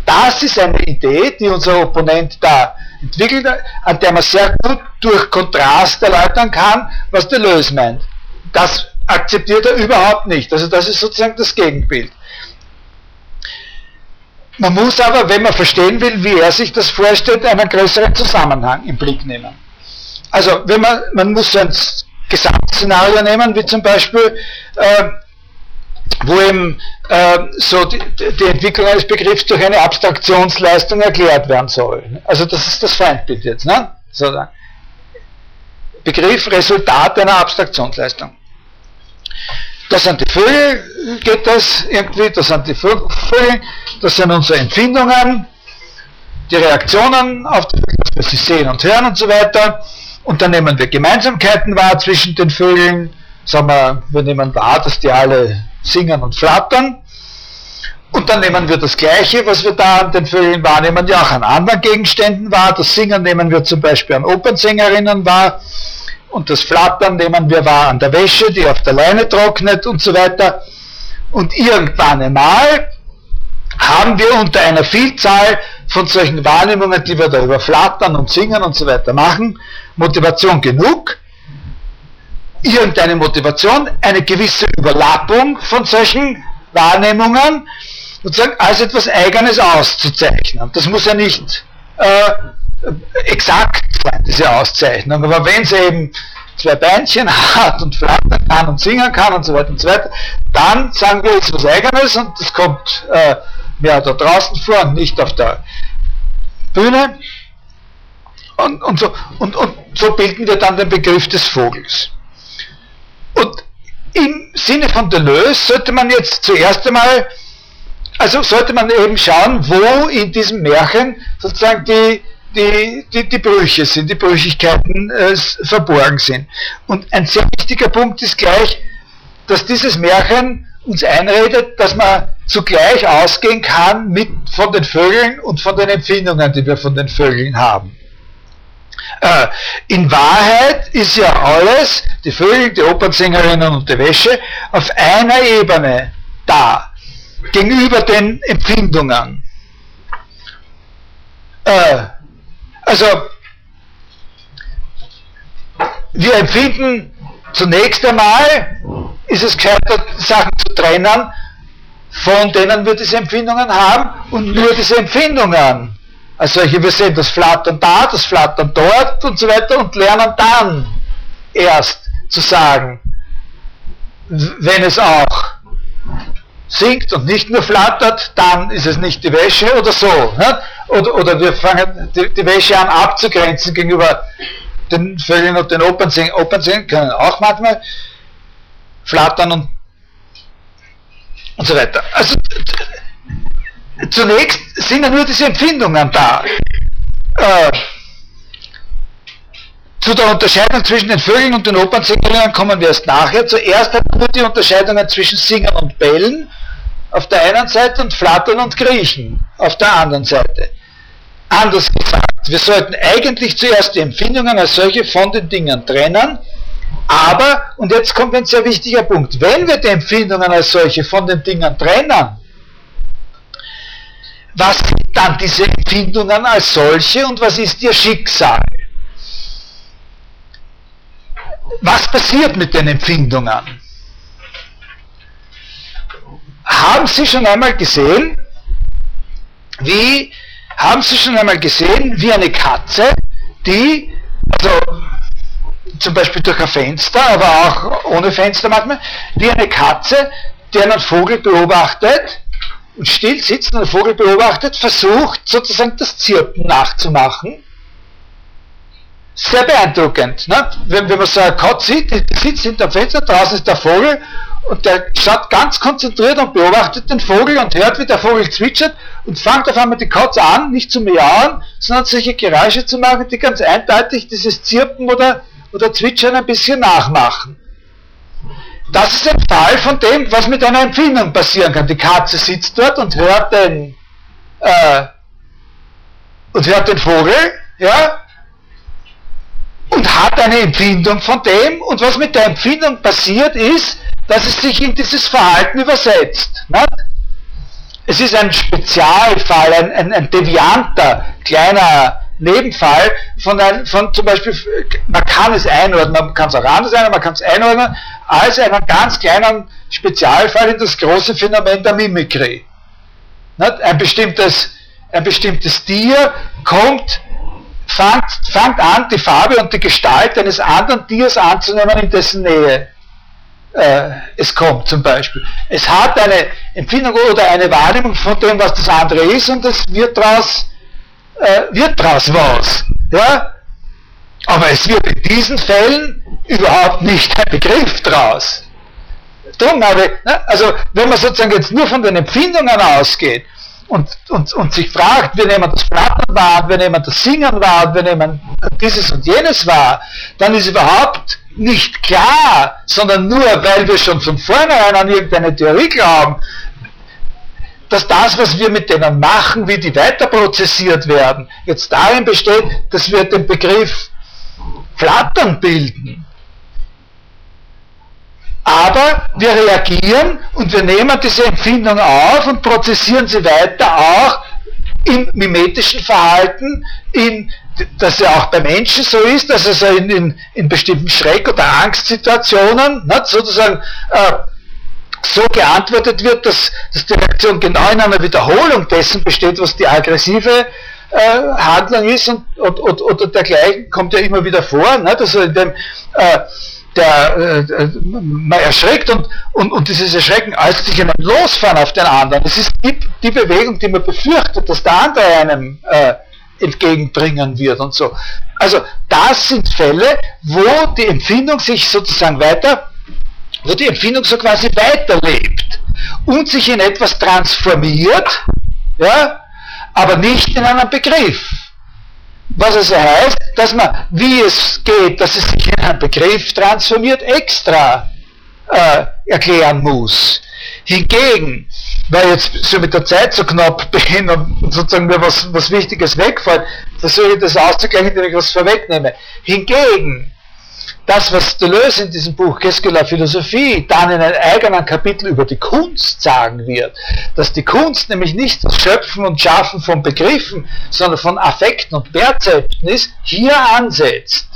Das ist eine Idee, die unser Opponent da entwickelt hat, an der man sehr gut durch Kontrast erläutern kann, was Deleuze meint. Das akzeptiert er überhaupt nicht. Also das ist sozusagen das Gegenbild. Man muss aber, wenn man verstehen will, wie er sich das vorstellt, einen größeren Zusammenhang im Blick nehmen. Also wenn man, man muss so ein Gesamtszenario nehmen, wie zum Beispiel, äh, wo eben äh, so die, die, Entwicklung eines Begriffs durch eine Abstraktionsleistung erklärt werden soll. Also das ist das Feindbild jetzt. Ne? So, Begriff Resultat einer Abstraktionsleistung. Das sind die Vögel, geht das irgendwie, das sind die Vögel, das sind unsere Empfindungen, die Reaktionen auf Vögel, was sie sehen und hören und so weiter. Und dann nehmen wir Gemeinsamkeiten wahr zwischen den Vögeln. Sagen wir, wir nehmen wahr, dass die alle singen und flattern. Und dann nehmen wir das Gleiche, was wir da an den Vögeln wahrnehmen, ja auch an anderen Gegenständen wahr. Das Singen nehmen wir zum Beispiel an Opernsängerinnen wahr und das Flattern nehmen wir wahr an der Wäsche, die auf der Leine trocknet und so weiter. Und irgendwann einmal haben wir unter einer Vielzahl von solchen Wahrnehmungen, die wir da über Flattern und Singen und so weiter machen, Motivation genug, irgendeine Motivation, eine gewisse Überlappung von solchen Wahrnehmungen, sozusagen als etwas Eigenes auszuzeichnen. Das muss ja nicht äh, exakt sein, diese Auszeichnung. Aber wenn sie eben zwei Beinchen hat und flattern kann und singen kann und so weiter und so weiter, dann sagen wir jetzt was Eigenes und das kommt äh, ja, da draußen vor und nicht auf der Bühne. Und, und, so, und, und so bilden wir dann den Begriff des Vogels. Und im Sinne von Deleuze sollte man jetzt zuerst einmal, also sollte man eben schauen, wo in diesem Märchen sozusagen die, die, die, die Brüche sind, die Brüchigkeiten äh, verborgen sind. Und ein sehr wichtiger Punkt ist gleich, dass dieses Märchen uns einredet, dass man zugleich ausgehen kann mit, von den Vögeln und von den Empfindungen, die wir von den Vögeln haben. Äh, in Wahrheit ist ja alles, die Vögel, die Opernsängerinnen und die Wäsche, auf einer Ebene da, gegenüber den Empfindungen. Äh, also, wir empfinden zunächst einmal, ist es gescheiter, Sachen zu trennen, von denen wir diese Empfindungen haben und nur diese Empfindungen. Also wir sehen das Flattern da, das Flattern dort und so weiter und lernen dann erst zu sagen, wenn es auch singt und nicht nur flattert, dann ist es nicht die Wäsche oder so. Ne? Oder, oder wir fangen die, die, Wäsche an abzugrenzen gegenüber den Vögeln und den Opernsingen. Opernsingen können auch manchmal flattern und, und so weiter. Also zunächst sind ja nur diese Empfindungen da. äh, zu der Unterscheidung zwischen den Vögeln und den Opernsängerinnen kommen wir erst nachher. Zuerst haben wir die Unterscheidungen zwischen Singern und Bällen auf der einen Seite und Flattern und Griechen auf der anderen Seite. Anders gesagt, wir sollten eigentlich zuerst die Empfindungen als solche von den Dingen trennen, aber, und jetzt kommt ein sehr wichtiger Punkt, wenn wir die Empfindungen als solche von den Dingen trennen, was sind dann diese Empfindungen als solche und was ist ihr Schicksal? Was passiert mit den Empfindungen? Haben Sie schon einmal gesehen, wie, haben Sie schon einmal gesehen, wie eine Katze, die, also zum Beispiel durch ein Fenster, aber auch ohne Fenster manchmal, wie eine Katze, die einen Vogel beobachtet und still sitzt und einen Vogel beobachtet, versucht sozusagen das Zirpen nachzumachen sehr beeindruckend. Ne? Wenn, wenn man so eine Katze sieht, die sitzt hinter dem Fenster, draußen ist der Vogel und der schaut ganz konzentriert und beobachtet den Vogel und hört, wie der Vogel zwitschert und fängt auf einmal die Katze an, nicht zu miauen, sondern solche Geräusche zu machen, die ganz eindeutig dieses Zirpen oder, oder Zwitschern ein bisschen nachmachen. Das ist ein Fall von dem, was mit einer Empfindung passieren kann. Die Katze sitzt dort und hört den, äh, und hört den Vogel, ja, und hat eine Empfindung von dem und was mit der Empfindung passiert ist, dass es sich in dieses Verhalten übersetzt. Nicht? Es ist ein Spezialfall, ein, ein, ein devianter, kleiner Nebenfall von, ein, von zum Beispiel, man kann es einordnen, man kann es auch anders sein, man kann es einordnen, als einen ganz kleinen Spezialfall in das große Phänomen der Mimikrie. Nicht? Ein bestimmtes, ein bestimmtes Tier kommt fangt an, die Farbe und die Gestalt eines anderen Tiers anzunehmen, in dessen Nähe äh, es kommt zum Beispiel. Es hat eine Empfindung oder eine Wahrnehmung von dem, was das andere ist und es wird daraus äh, wird draus was. Ja? Aber es wird in diesen Fällen überhaupt nicht ein Begriff draus. Drum habe, ne, also wenn man sozusagen jetzt nur von den Empfindungen ausgeht, und, und, und sich fragt, wir nehmen das Flattern wahr, wir nehmen das Singen wahr, wir nehmen dieses und jenes wahr, dann ist überhaupt nicht klar, sondern nur, weil wir schon von vornherein an irgendeine Theorie glauben, dass das, was wir mit denen machen, wie die weiter prozessiert werden, jetzt darin besteht, dass wir den Begriff Flattern bilden. Aber wir reagieren und wir nehmen diese Empfindung auf und prozessieren sie weiter auch im mimetischen Verhalten, in, dass ja auch bei Menschen so ist, dass also in, in, in bestimmten Schreck- oder Angstsituationen nicht, sozusagen äh, so geantwortet wird, dass, dass die Reaktion genau in einer Wiederholung dessen besteht, was die aggressive äh, Handlung ist und, und, und, oder dergleichen kommt ja immer wieder vor. Nicht? Also in dem äh, der, äh, man erschreckt und, und, und dieses Erschrecken äußert sich in einem Losfahren auf den anderen. Das ist die, die Bewegung, die man befürchtet, dass der andere einem äh, entgegenbringen wird und so. Also das sind Fälle, wo die Empfindung sich sozusagen weiter, wo die Empfindung so quasi weiterlebt und sich in etwas transformiert, ja, aber nicht in einen Begriff. Was also heißt, dass man, wie es geht, dass es sich in einen Begriff transformiert, extra äh, erklären muss. Hingegen, weil jetzt so mit der Zeit so knapp bin und sozusagen mir was, was Wichtiges wegfällt, versuche ich das auszugleichen, indem ich was vorwegnehme. Hingegen, das, was Deleuze in diesem Buch la Philosophie dann in einem eigenen Kapitel über die Kunst sagen wird, dass die Kunst nämlich nicht das Schöpfen und Schaffen von Begriffen, sondern von Affekten und Perzepten ist, hier ansetzt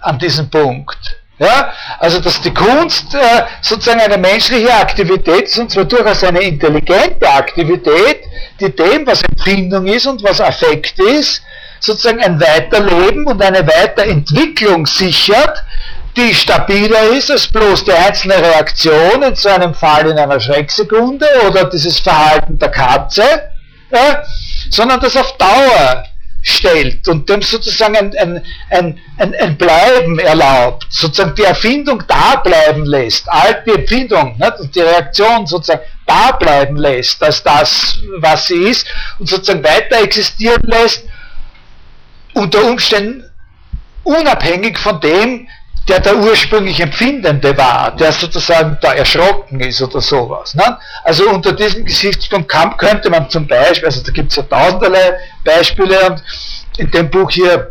an diesem Punkt. Ja, also dass die Kunst äh, sozusagen eine menschliche Aktivität ist, und zwar durchaus eine intelligente Aktivität, die dem, was Empfindung ist und was Affekt ist, sozusagen ein Weiterleben und eine Weiterentwicklung sichert, die stabiler ist als bloß die einzelne Reaktion, in so einem Fall in einer Schrecksekunde oder dieses Verhalten der Katze, ja, sondern das auf Dauer stellt und dem sozusagen ein, ein, ein, ein, ein Bleiben erlaubt, sozusagen die Erfindung da bleiben lässt, alte Empfindung nicht, und die Reaktion sozusagen da bleiben lässt, als das, was sie ist, und sozusagen weiter existieren lässt unter Umständen unabhängig von dem, der der ursprünglich Empfindende war, der sozusagen da erschrocken ist oder sowas. Ne? Also unter diesem Gesichtspunkt könnte man zum Beispiel, also da gibt es ja tausenderlei Beispiele und in dem Buch hier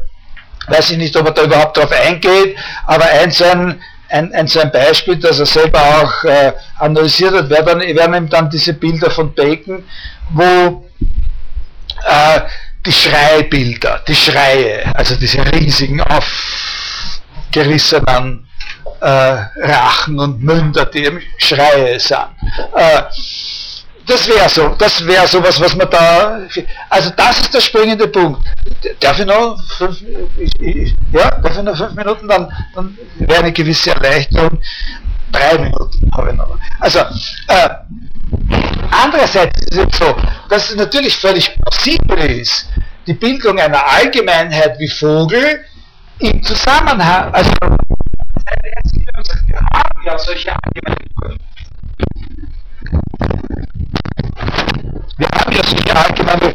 weiß ich nicht, ob er da überhaupt drauf eingeht, aber ein so ein, ein, ein, so ein Beispiel, das er selber auch äh, analysiert hat, dann, wären ihm dann diese Bilder von Bacon, wo äh, die Schreibilder, die Schreie, also diese riesigen aufgerissenen äh, Rachen und Münder, die eben Schreie sind. Äh, das wäre so, das wäre sowas, was man da, also das ist der springende Punkt. Darf ich noch fünf, ich, ja, darf ich noch fünf Minuten, dann, dann wäre eine gewisse Erleichterung. Drei Minuten habe ich noch. Also, äh, andererseits ist es so, dass es natürlich völlig plausibel ist, die Bildung einer Allgemeinheit wie Vogel im Zusammenhang, also wir haben ja solche Allgemeinheiten wir haben ja solche allgemeine,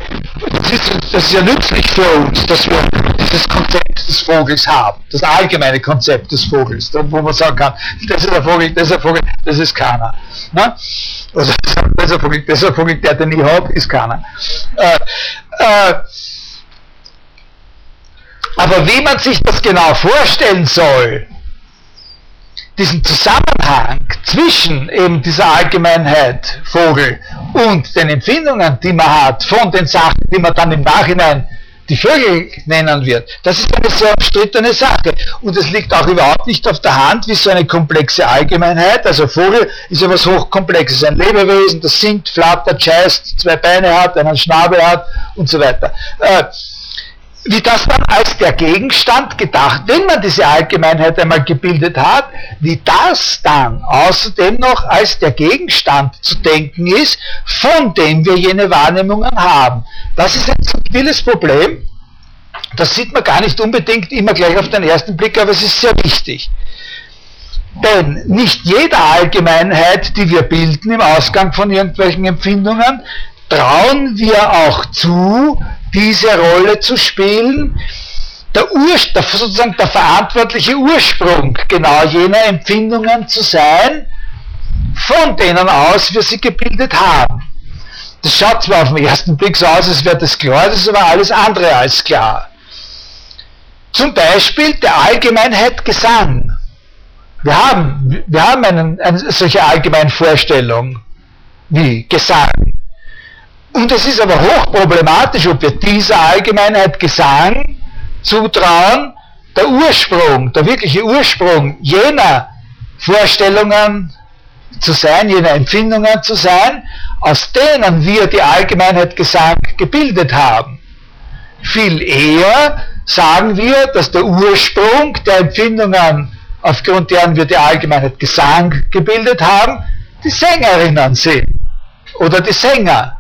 das ist, das ist ja nützlich für uns, dass wir dieses Konzept des Vogels haben, das allgemeine Konzept des Vogels, wo man sagen kann, das ist ein Vogel, das ist ein Vogel, das ist keiner. Ne? Also das ist ein Vogel, das ist ein Vogel, der den ich habe, ist keiner. Äh, äh, aber wie man sich das genau vorstellen soll, diesen Zusammenhang zwischen eben dieser Allgemeinheit Vogel und den Empfindungen, die man hat von den Sachen, die man dann im Nachhinein die Vögel nennen wird, das ist eine sehr umstrittene Sache. Und es liegt auch überhaupt nicht auf der Hand, wie so eine komplexe Allgemeinheit. Also Vogel ist ja was Hochkomplexes, ein Lebewesen, das singt, flattert, scheißt, zwei Beine hat, einen Schnabel hat und so weiter. Äh, wie das dann als der Gegenstand gedacht, wenn man diese Allgemeinheit einmal gebildet hat, wie das dann außerdem noch als der Gegenstand zu denken ist, von dem wir jene Wahrnehmungen haben. Das ist ein subtiles Problem. Das sieht man gar nicht unbedingt immer gleich auf den ersten Blick, aber es ist sehr wichtig. Denn nicht jede Allgemeinheit, die wir bilden im Ausgang von irgendwelchen Empfindungen, trauen wir auch zu, diese Rolle zu spielen, der, Ur, der, sozusagen der verantwortliche Ursprung genau jener Empfindungen zu sein, von denen aus wir sie gebildet haben. Das schaut zwar auf den ersten Blick so aus, als wäre das klar, das ist aber alles andere als klar. Zum Beispiel der Allgemeinheit Gesang. Wir haben, wir haben einen, eine solche Allgemeinvorstellung wie Gesang. Und es ist aber hochproblematisch, ob wir dieser Allgemeinheit Gesang zutrauen, der Ursprung, der wirkliche Ursprung jener Vorstellungen zu sein, jener Empfindungen zu sein, aus denen wir die Allgemeinheit Gesang gebildet haben. Viel eher sagen wir, dass der Ursprung der Empfindungen, aufgrund deren wir die Allgemeinheit Gesang gebildet haben, die Sängerinnen sind oder die Sänger.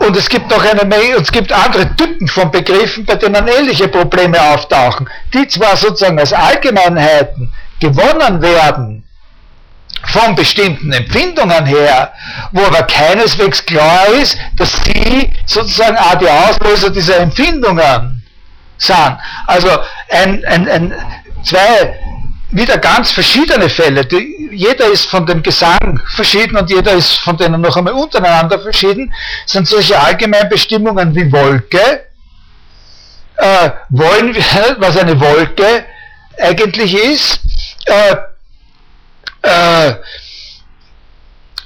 Und es gibt noch eine Menge, es gibt andere Typen von Begriffen, bei denen ähnliche Probleme auftauchen, die zwar sozusagen als Allgemeinheiten gewonnen werden von bestimmten Empfindungen her, wo aber keineswegs klar ist, dass sie sozusagen auch die Auslöser dieser Empfindungen sind. Also ein, ein, ein, zwei wieder ganz verschiedene Fälle. Die, jeder ist von dem Gesang verschieden und jeder ist von denen noch einmal untereinander verschieden, sind solche Allgemeinbestimmungen wie Wolke. Äh, wollen wir, was eine Wolke eigentlich ist. Äh, äh,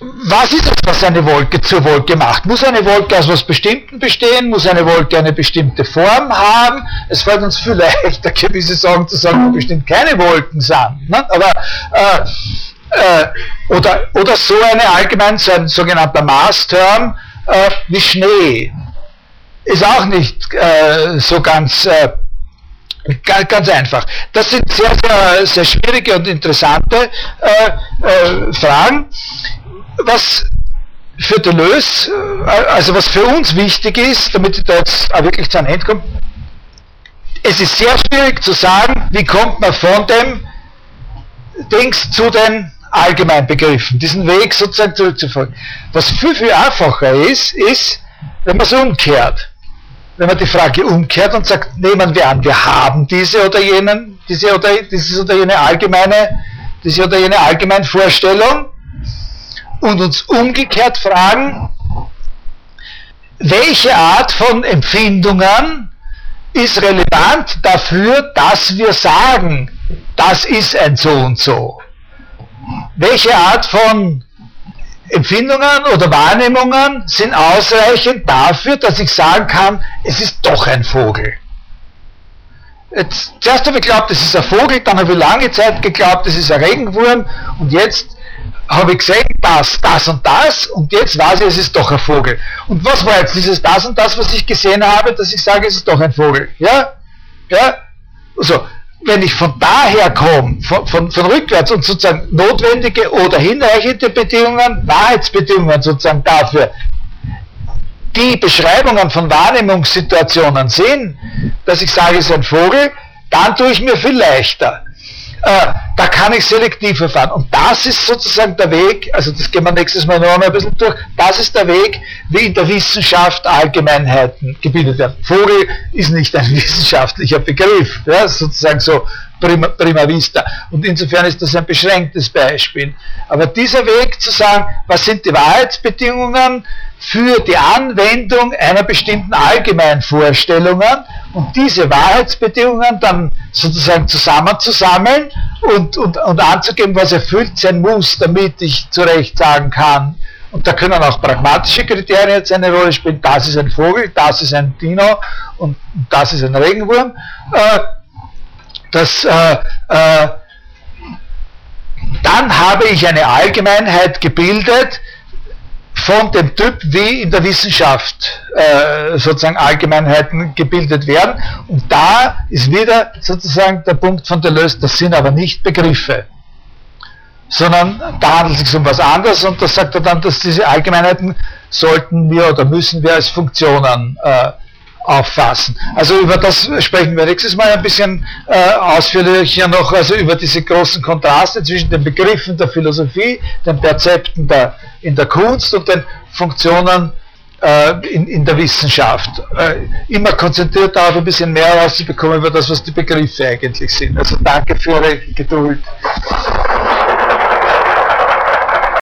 was ist es, was eine Wolke zur Wolke macht? Muss eine Wolke aus was Bestimmten bestehen? Muss eine Wolke eine bestimmte Form haben? Es fällt uns vielleicht gewisse Sorgen zu sagen, wo bestimmt keine Wolken sind. Ne? Aber, äh, äh, oder, oder so eine allgemein, so ein sogenannter Maßterm äh, wie Schnee. Ist auch nicht äh, so ganz äh, Ganz einfach. Das sind sehr, sehr, sehr schwierige und interessante äh, äh, Fragen was für Deleuze, äh, also was für uns wichtig ist, damit ich da jetzt auch wirklich zu einem Ende komme, es ist sehr schwierig zu sagen, wie kommt man von dem Dings zu den Allgemeinbegriffen, diesen Weg sozusagen zurückzufolgen. Was viel, viel einfacher ist, ist, wenn man es umkehrt. wenn man die Frage umkehrt und sagt, nehmen wir an, wir haben diese oder jenen, diese oder diese oder jene allgemeine, diese oder jene allgemeine Vorstellung und uns umgekehrt fragen, welche Art von Empfindungen ist relevant dafür, dass wir sagen, das ist ein so und so. Welche Art von Empfindungen oder Wahrnehmungen sind ausreichend dafür, dass ich sagen kann, es ist doch ein Vogel. Jetzt, zuerst habe ich geglaubt, es ist ein Vogel, dann habe ich lange Zeit geglaubt, es ist ein Regenwurm und jetzt habe ich gesehen, das, das und das und jetzt weiß ich, es ist doch ein Vogel. Und was war jetzt dieses das und das, was ich gesehen habe, dass ich sage, es ist doch ein Vogel? Ja? Ja? So, wenn ich von daher komme, von, von, von rückwärts und sozusagen notwendige oder hinreichende Bedingungen, Wahrheitsbedingungen sozusagen dafür, die Beschreibungen von Wahrnehmungssituationen sind, dass ich sage, es ist ein Vogel, dann tue ich mir viel leichter äh, da kann ich selektiv verfahren. Und das ist sozusagen der Weg, also das gehen wir nächstes Mal noch ein bisschen durch, das ist der Weg, wie in der Wissenschaft Allgemeinheiten gebildet werden. Vogel ist nicht ein wissenschaftlicher Begriff, ja, sozusagen so prima, prima vista. Und insofern ist das ein beschränktes Beispiel. Aber dieser Weg zu sagen, was sind die Wahrheitsbedingungen für die Anwendung einer bestimmten allgemeinen Vorstellungen und diese Wahrheitsbedingungen dann sozusagen zusammenzusammeln und, und, und anzugeben, was erfüllt sein muss, damit ich zu Recht sagen kann, und da können auch pragmatische Kriterien jetzt eine Rolle spielen. Das ist ein Vogel, das ist ein Dino und das ist ein Regenwurm. Äh, das, äh, äh, dann habe ich eine Allgemeinheit gebildet von dem Typ, wie in der Wissenschaft äh, sozusagen Allgemeinheiten gebildet werden. Und da ist wieder sozusagen der Punkt von Deleuze, das sind aber nicht Begriffe, sondern da handelt es sich um was anderes und das sagt er dann, dass diese Allgemeinheiten sollten wir oder müssen wir als Funktionen äh, auffassen. Also über das sprechen wir nächstes Mal ein bisschen äh, ausführlicher noch, also über diese großen Kontraste zwischen den Begriffen der Philosophie, den Perzepten der, in der Kunst und den Funktionen äh, in, in der Wissenschaft. Äh, immer konzentriert darauf ein bisschen mehr herauszubekommen über das, was die Begriffe eigentlich sind. Also danke für Ihre Geduld.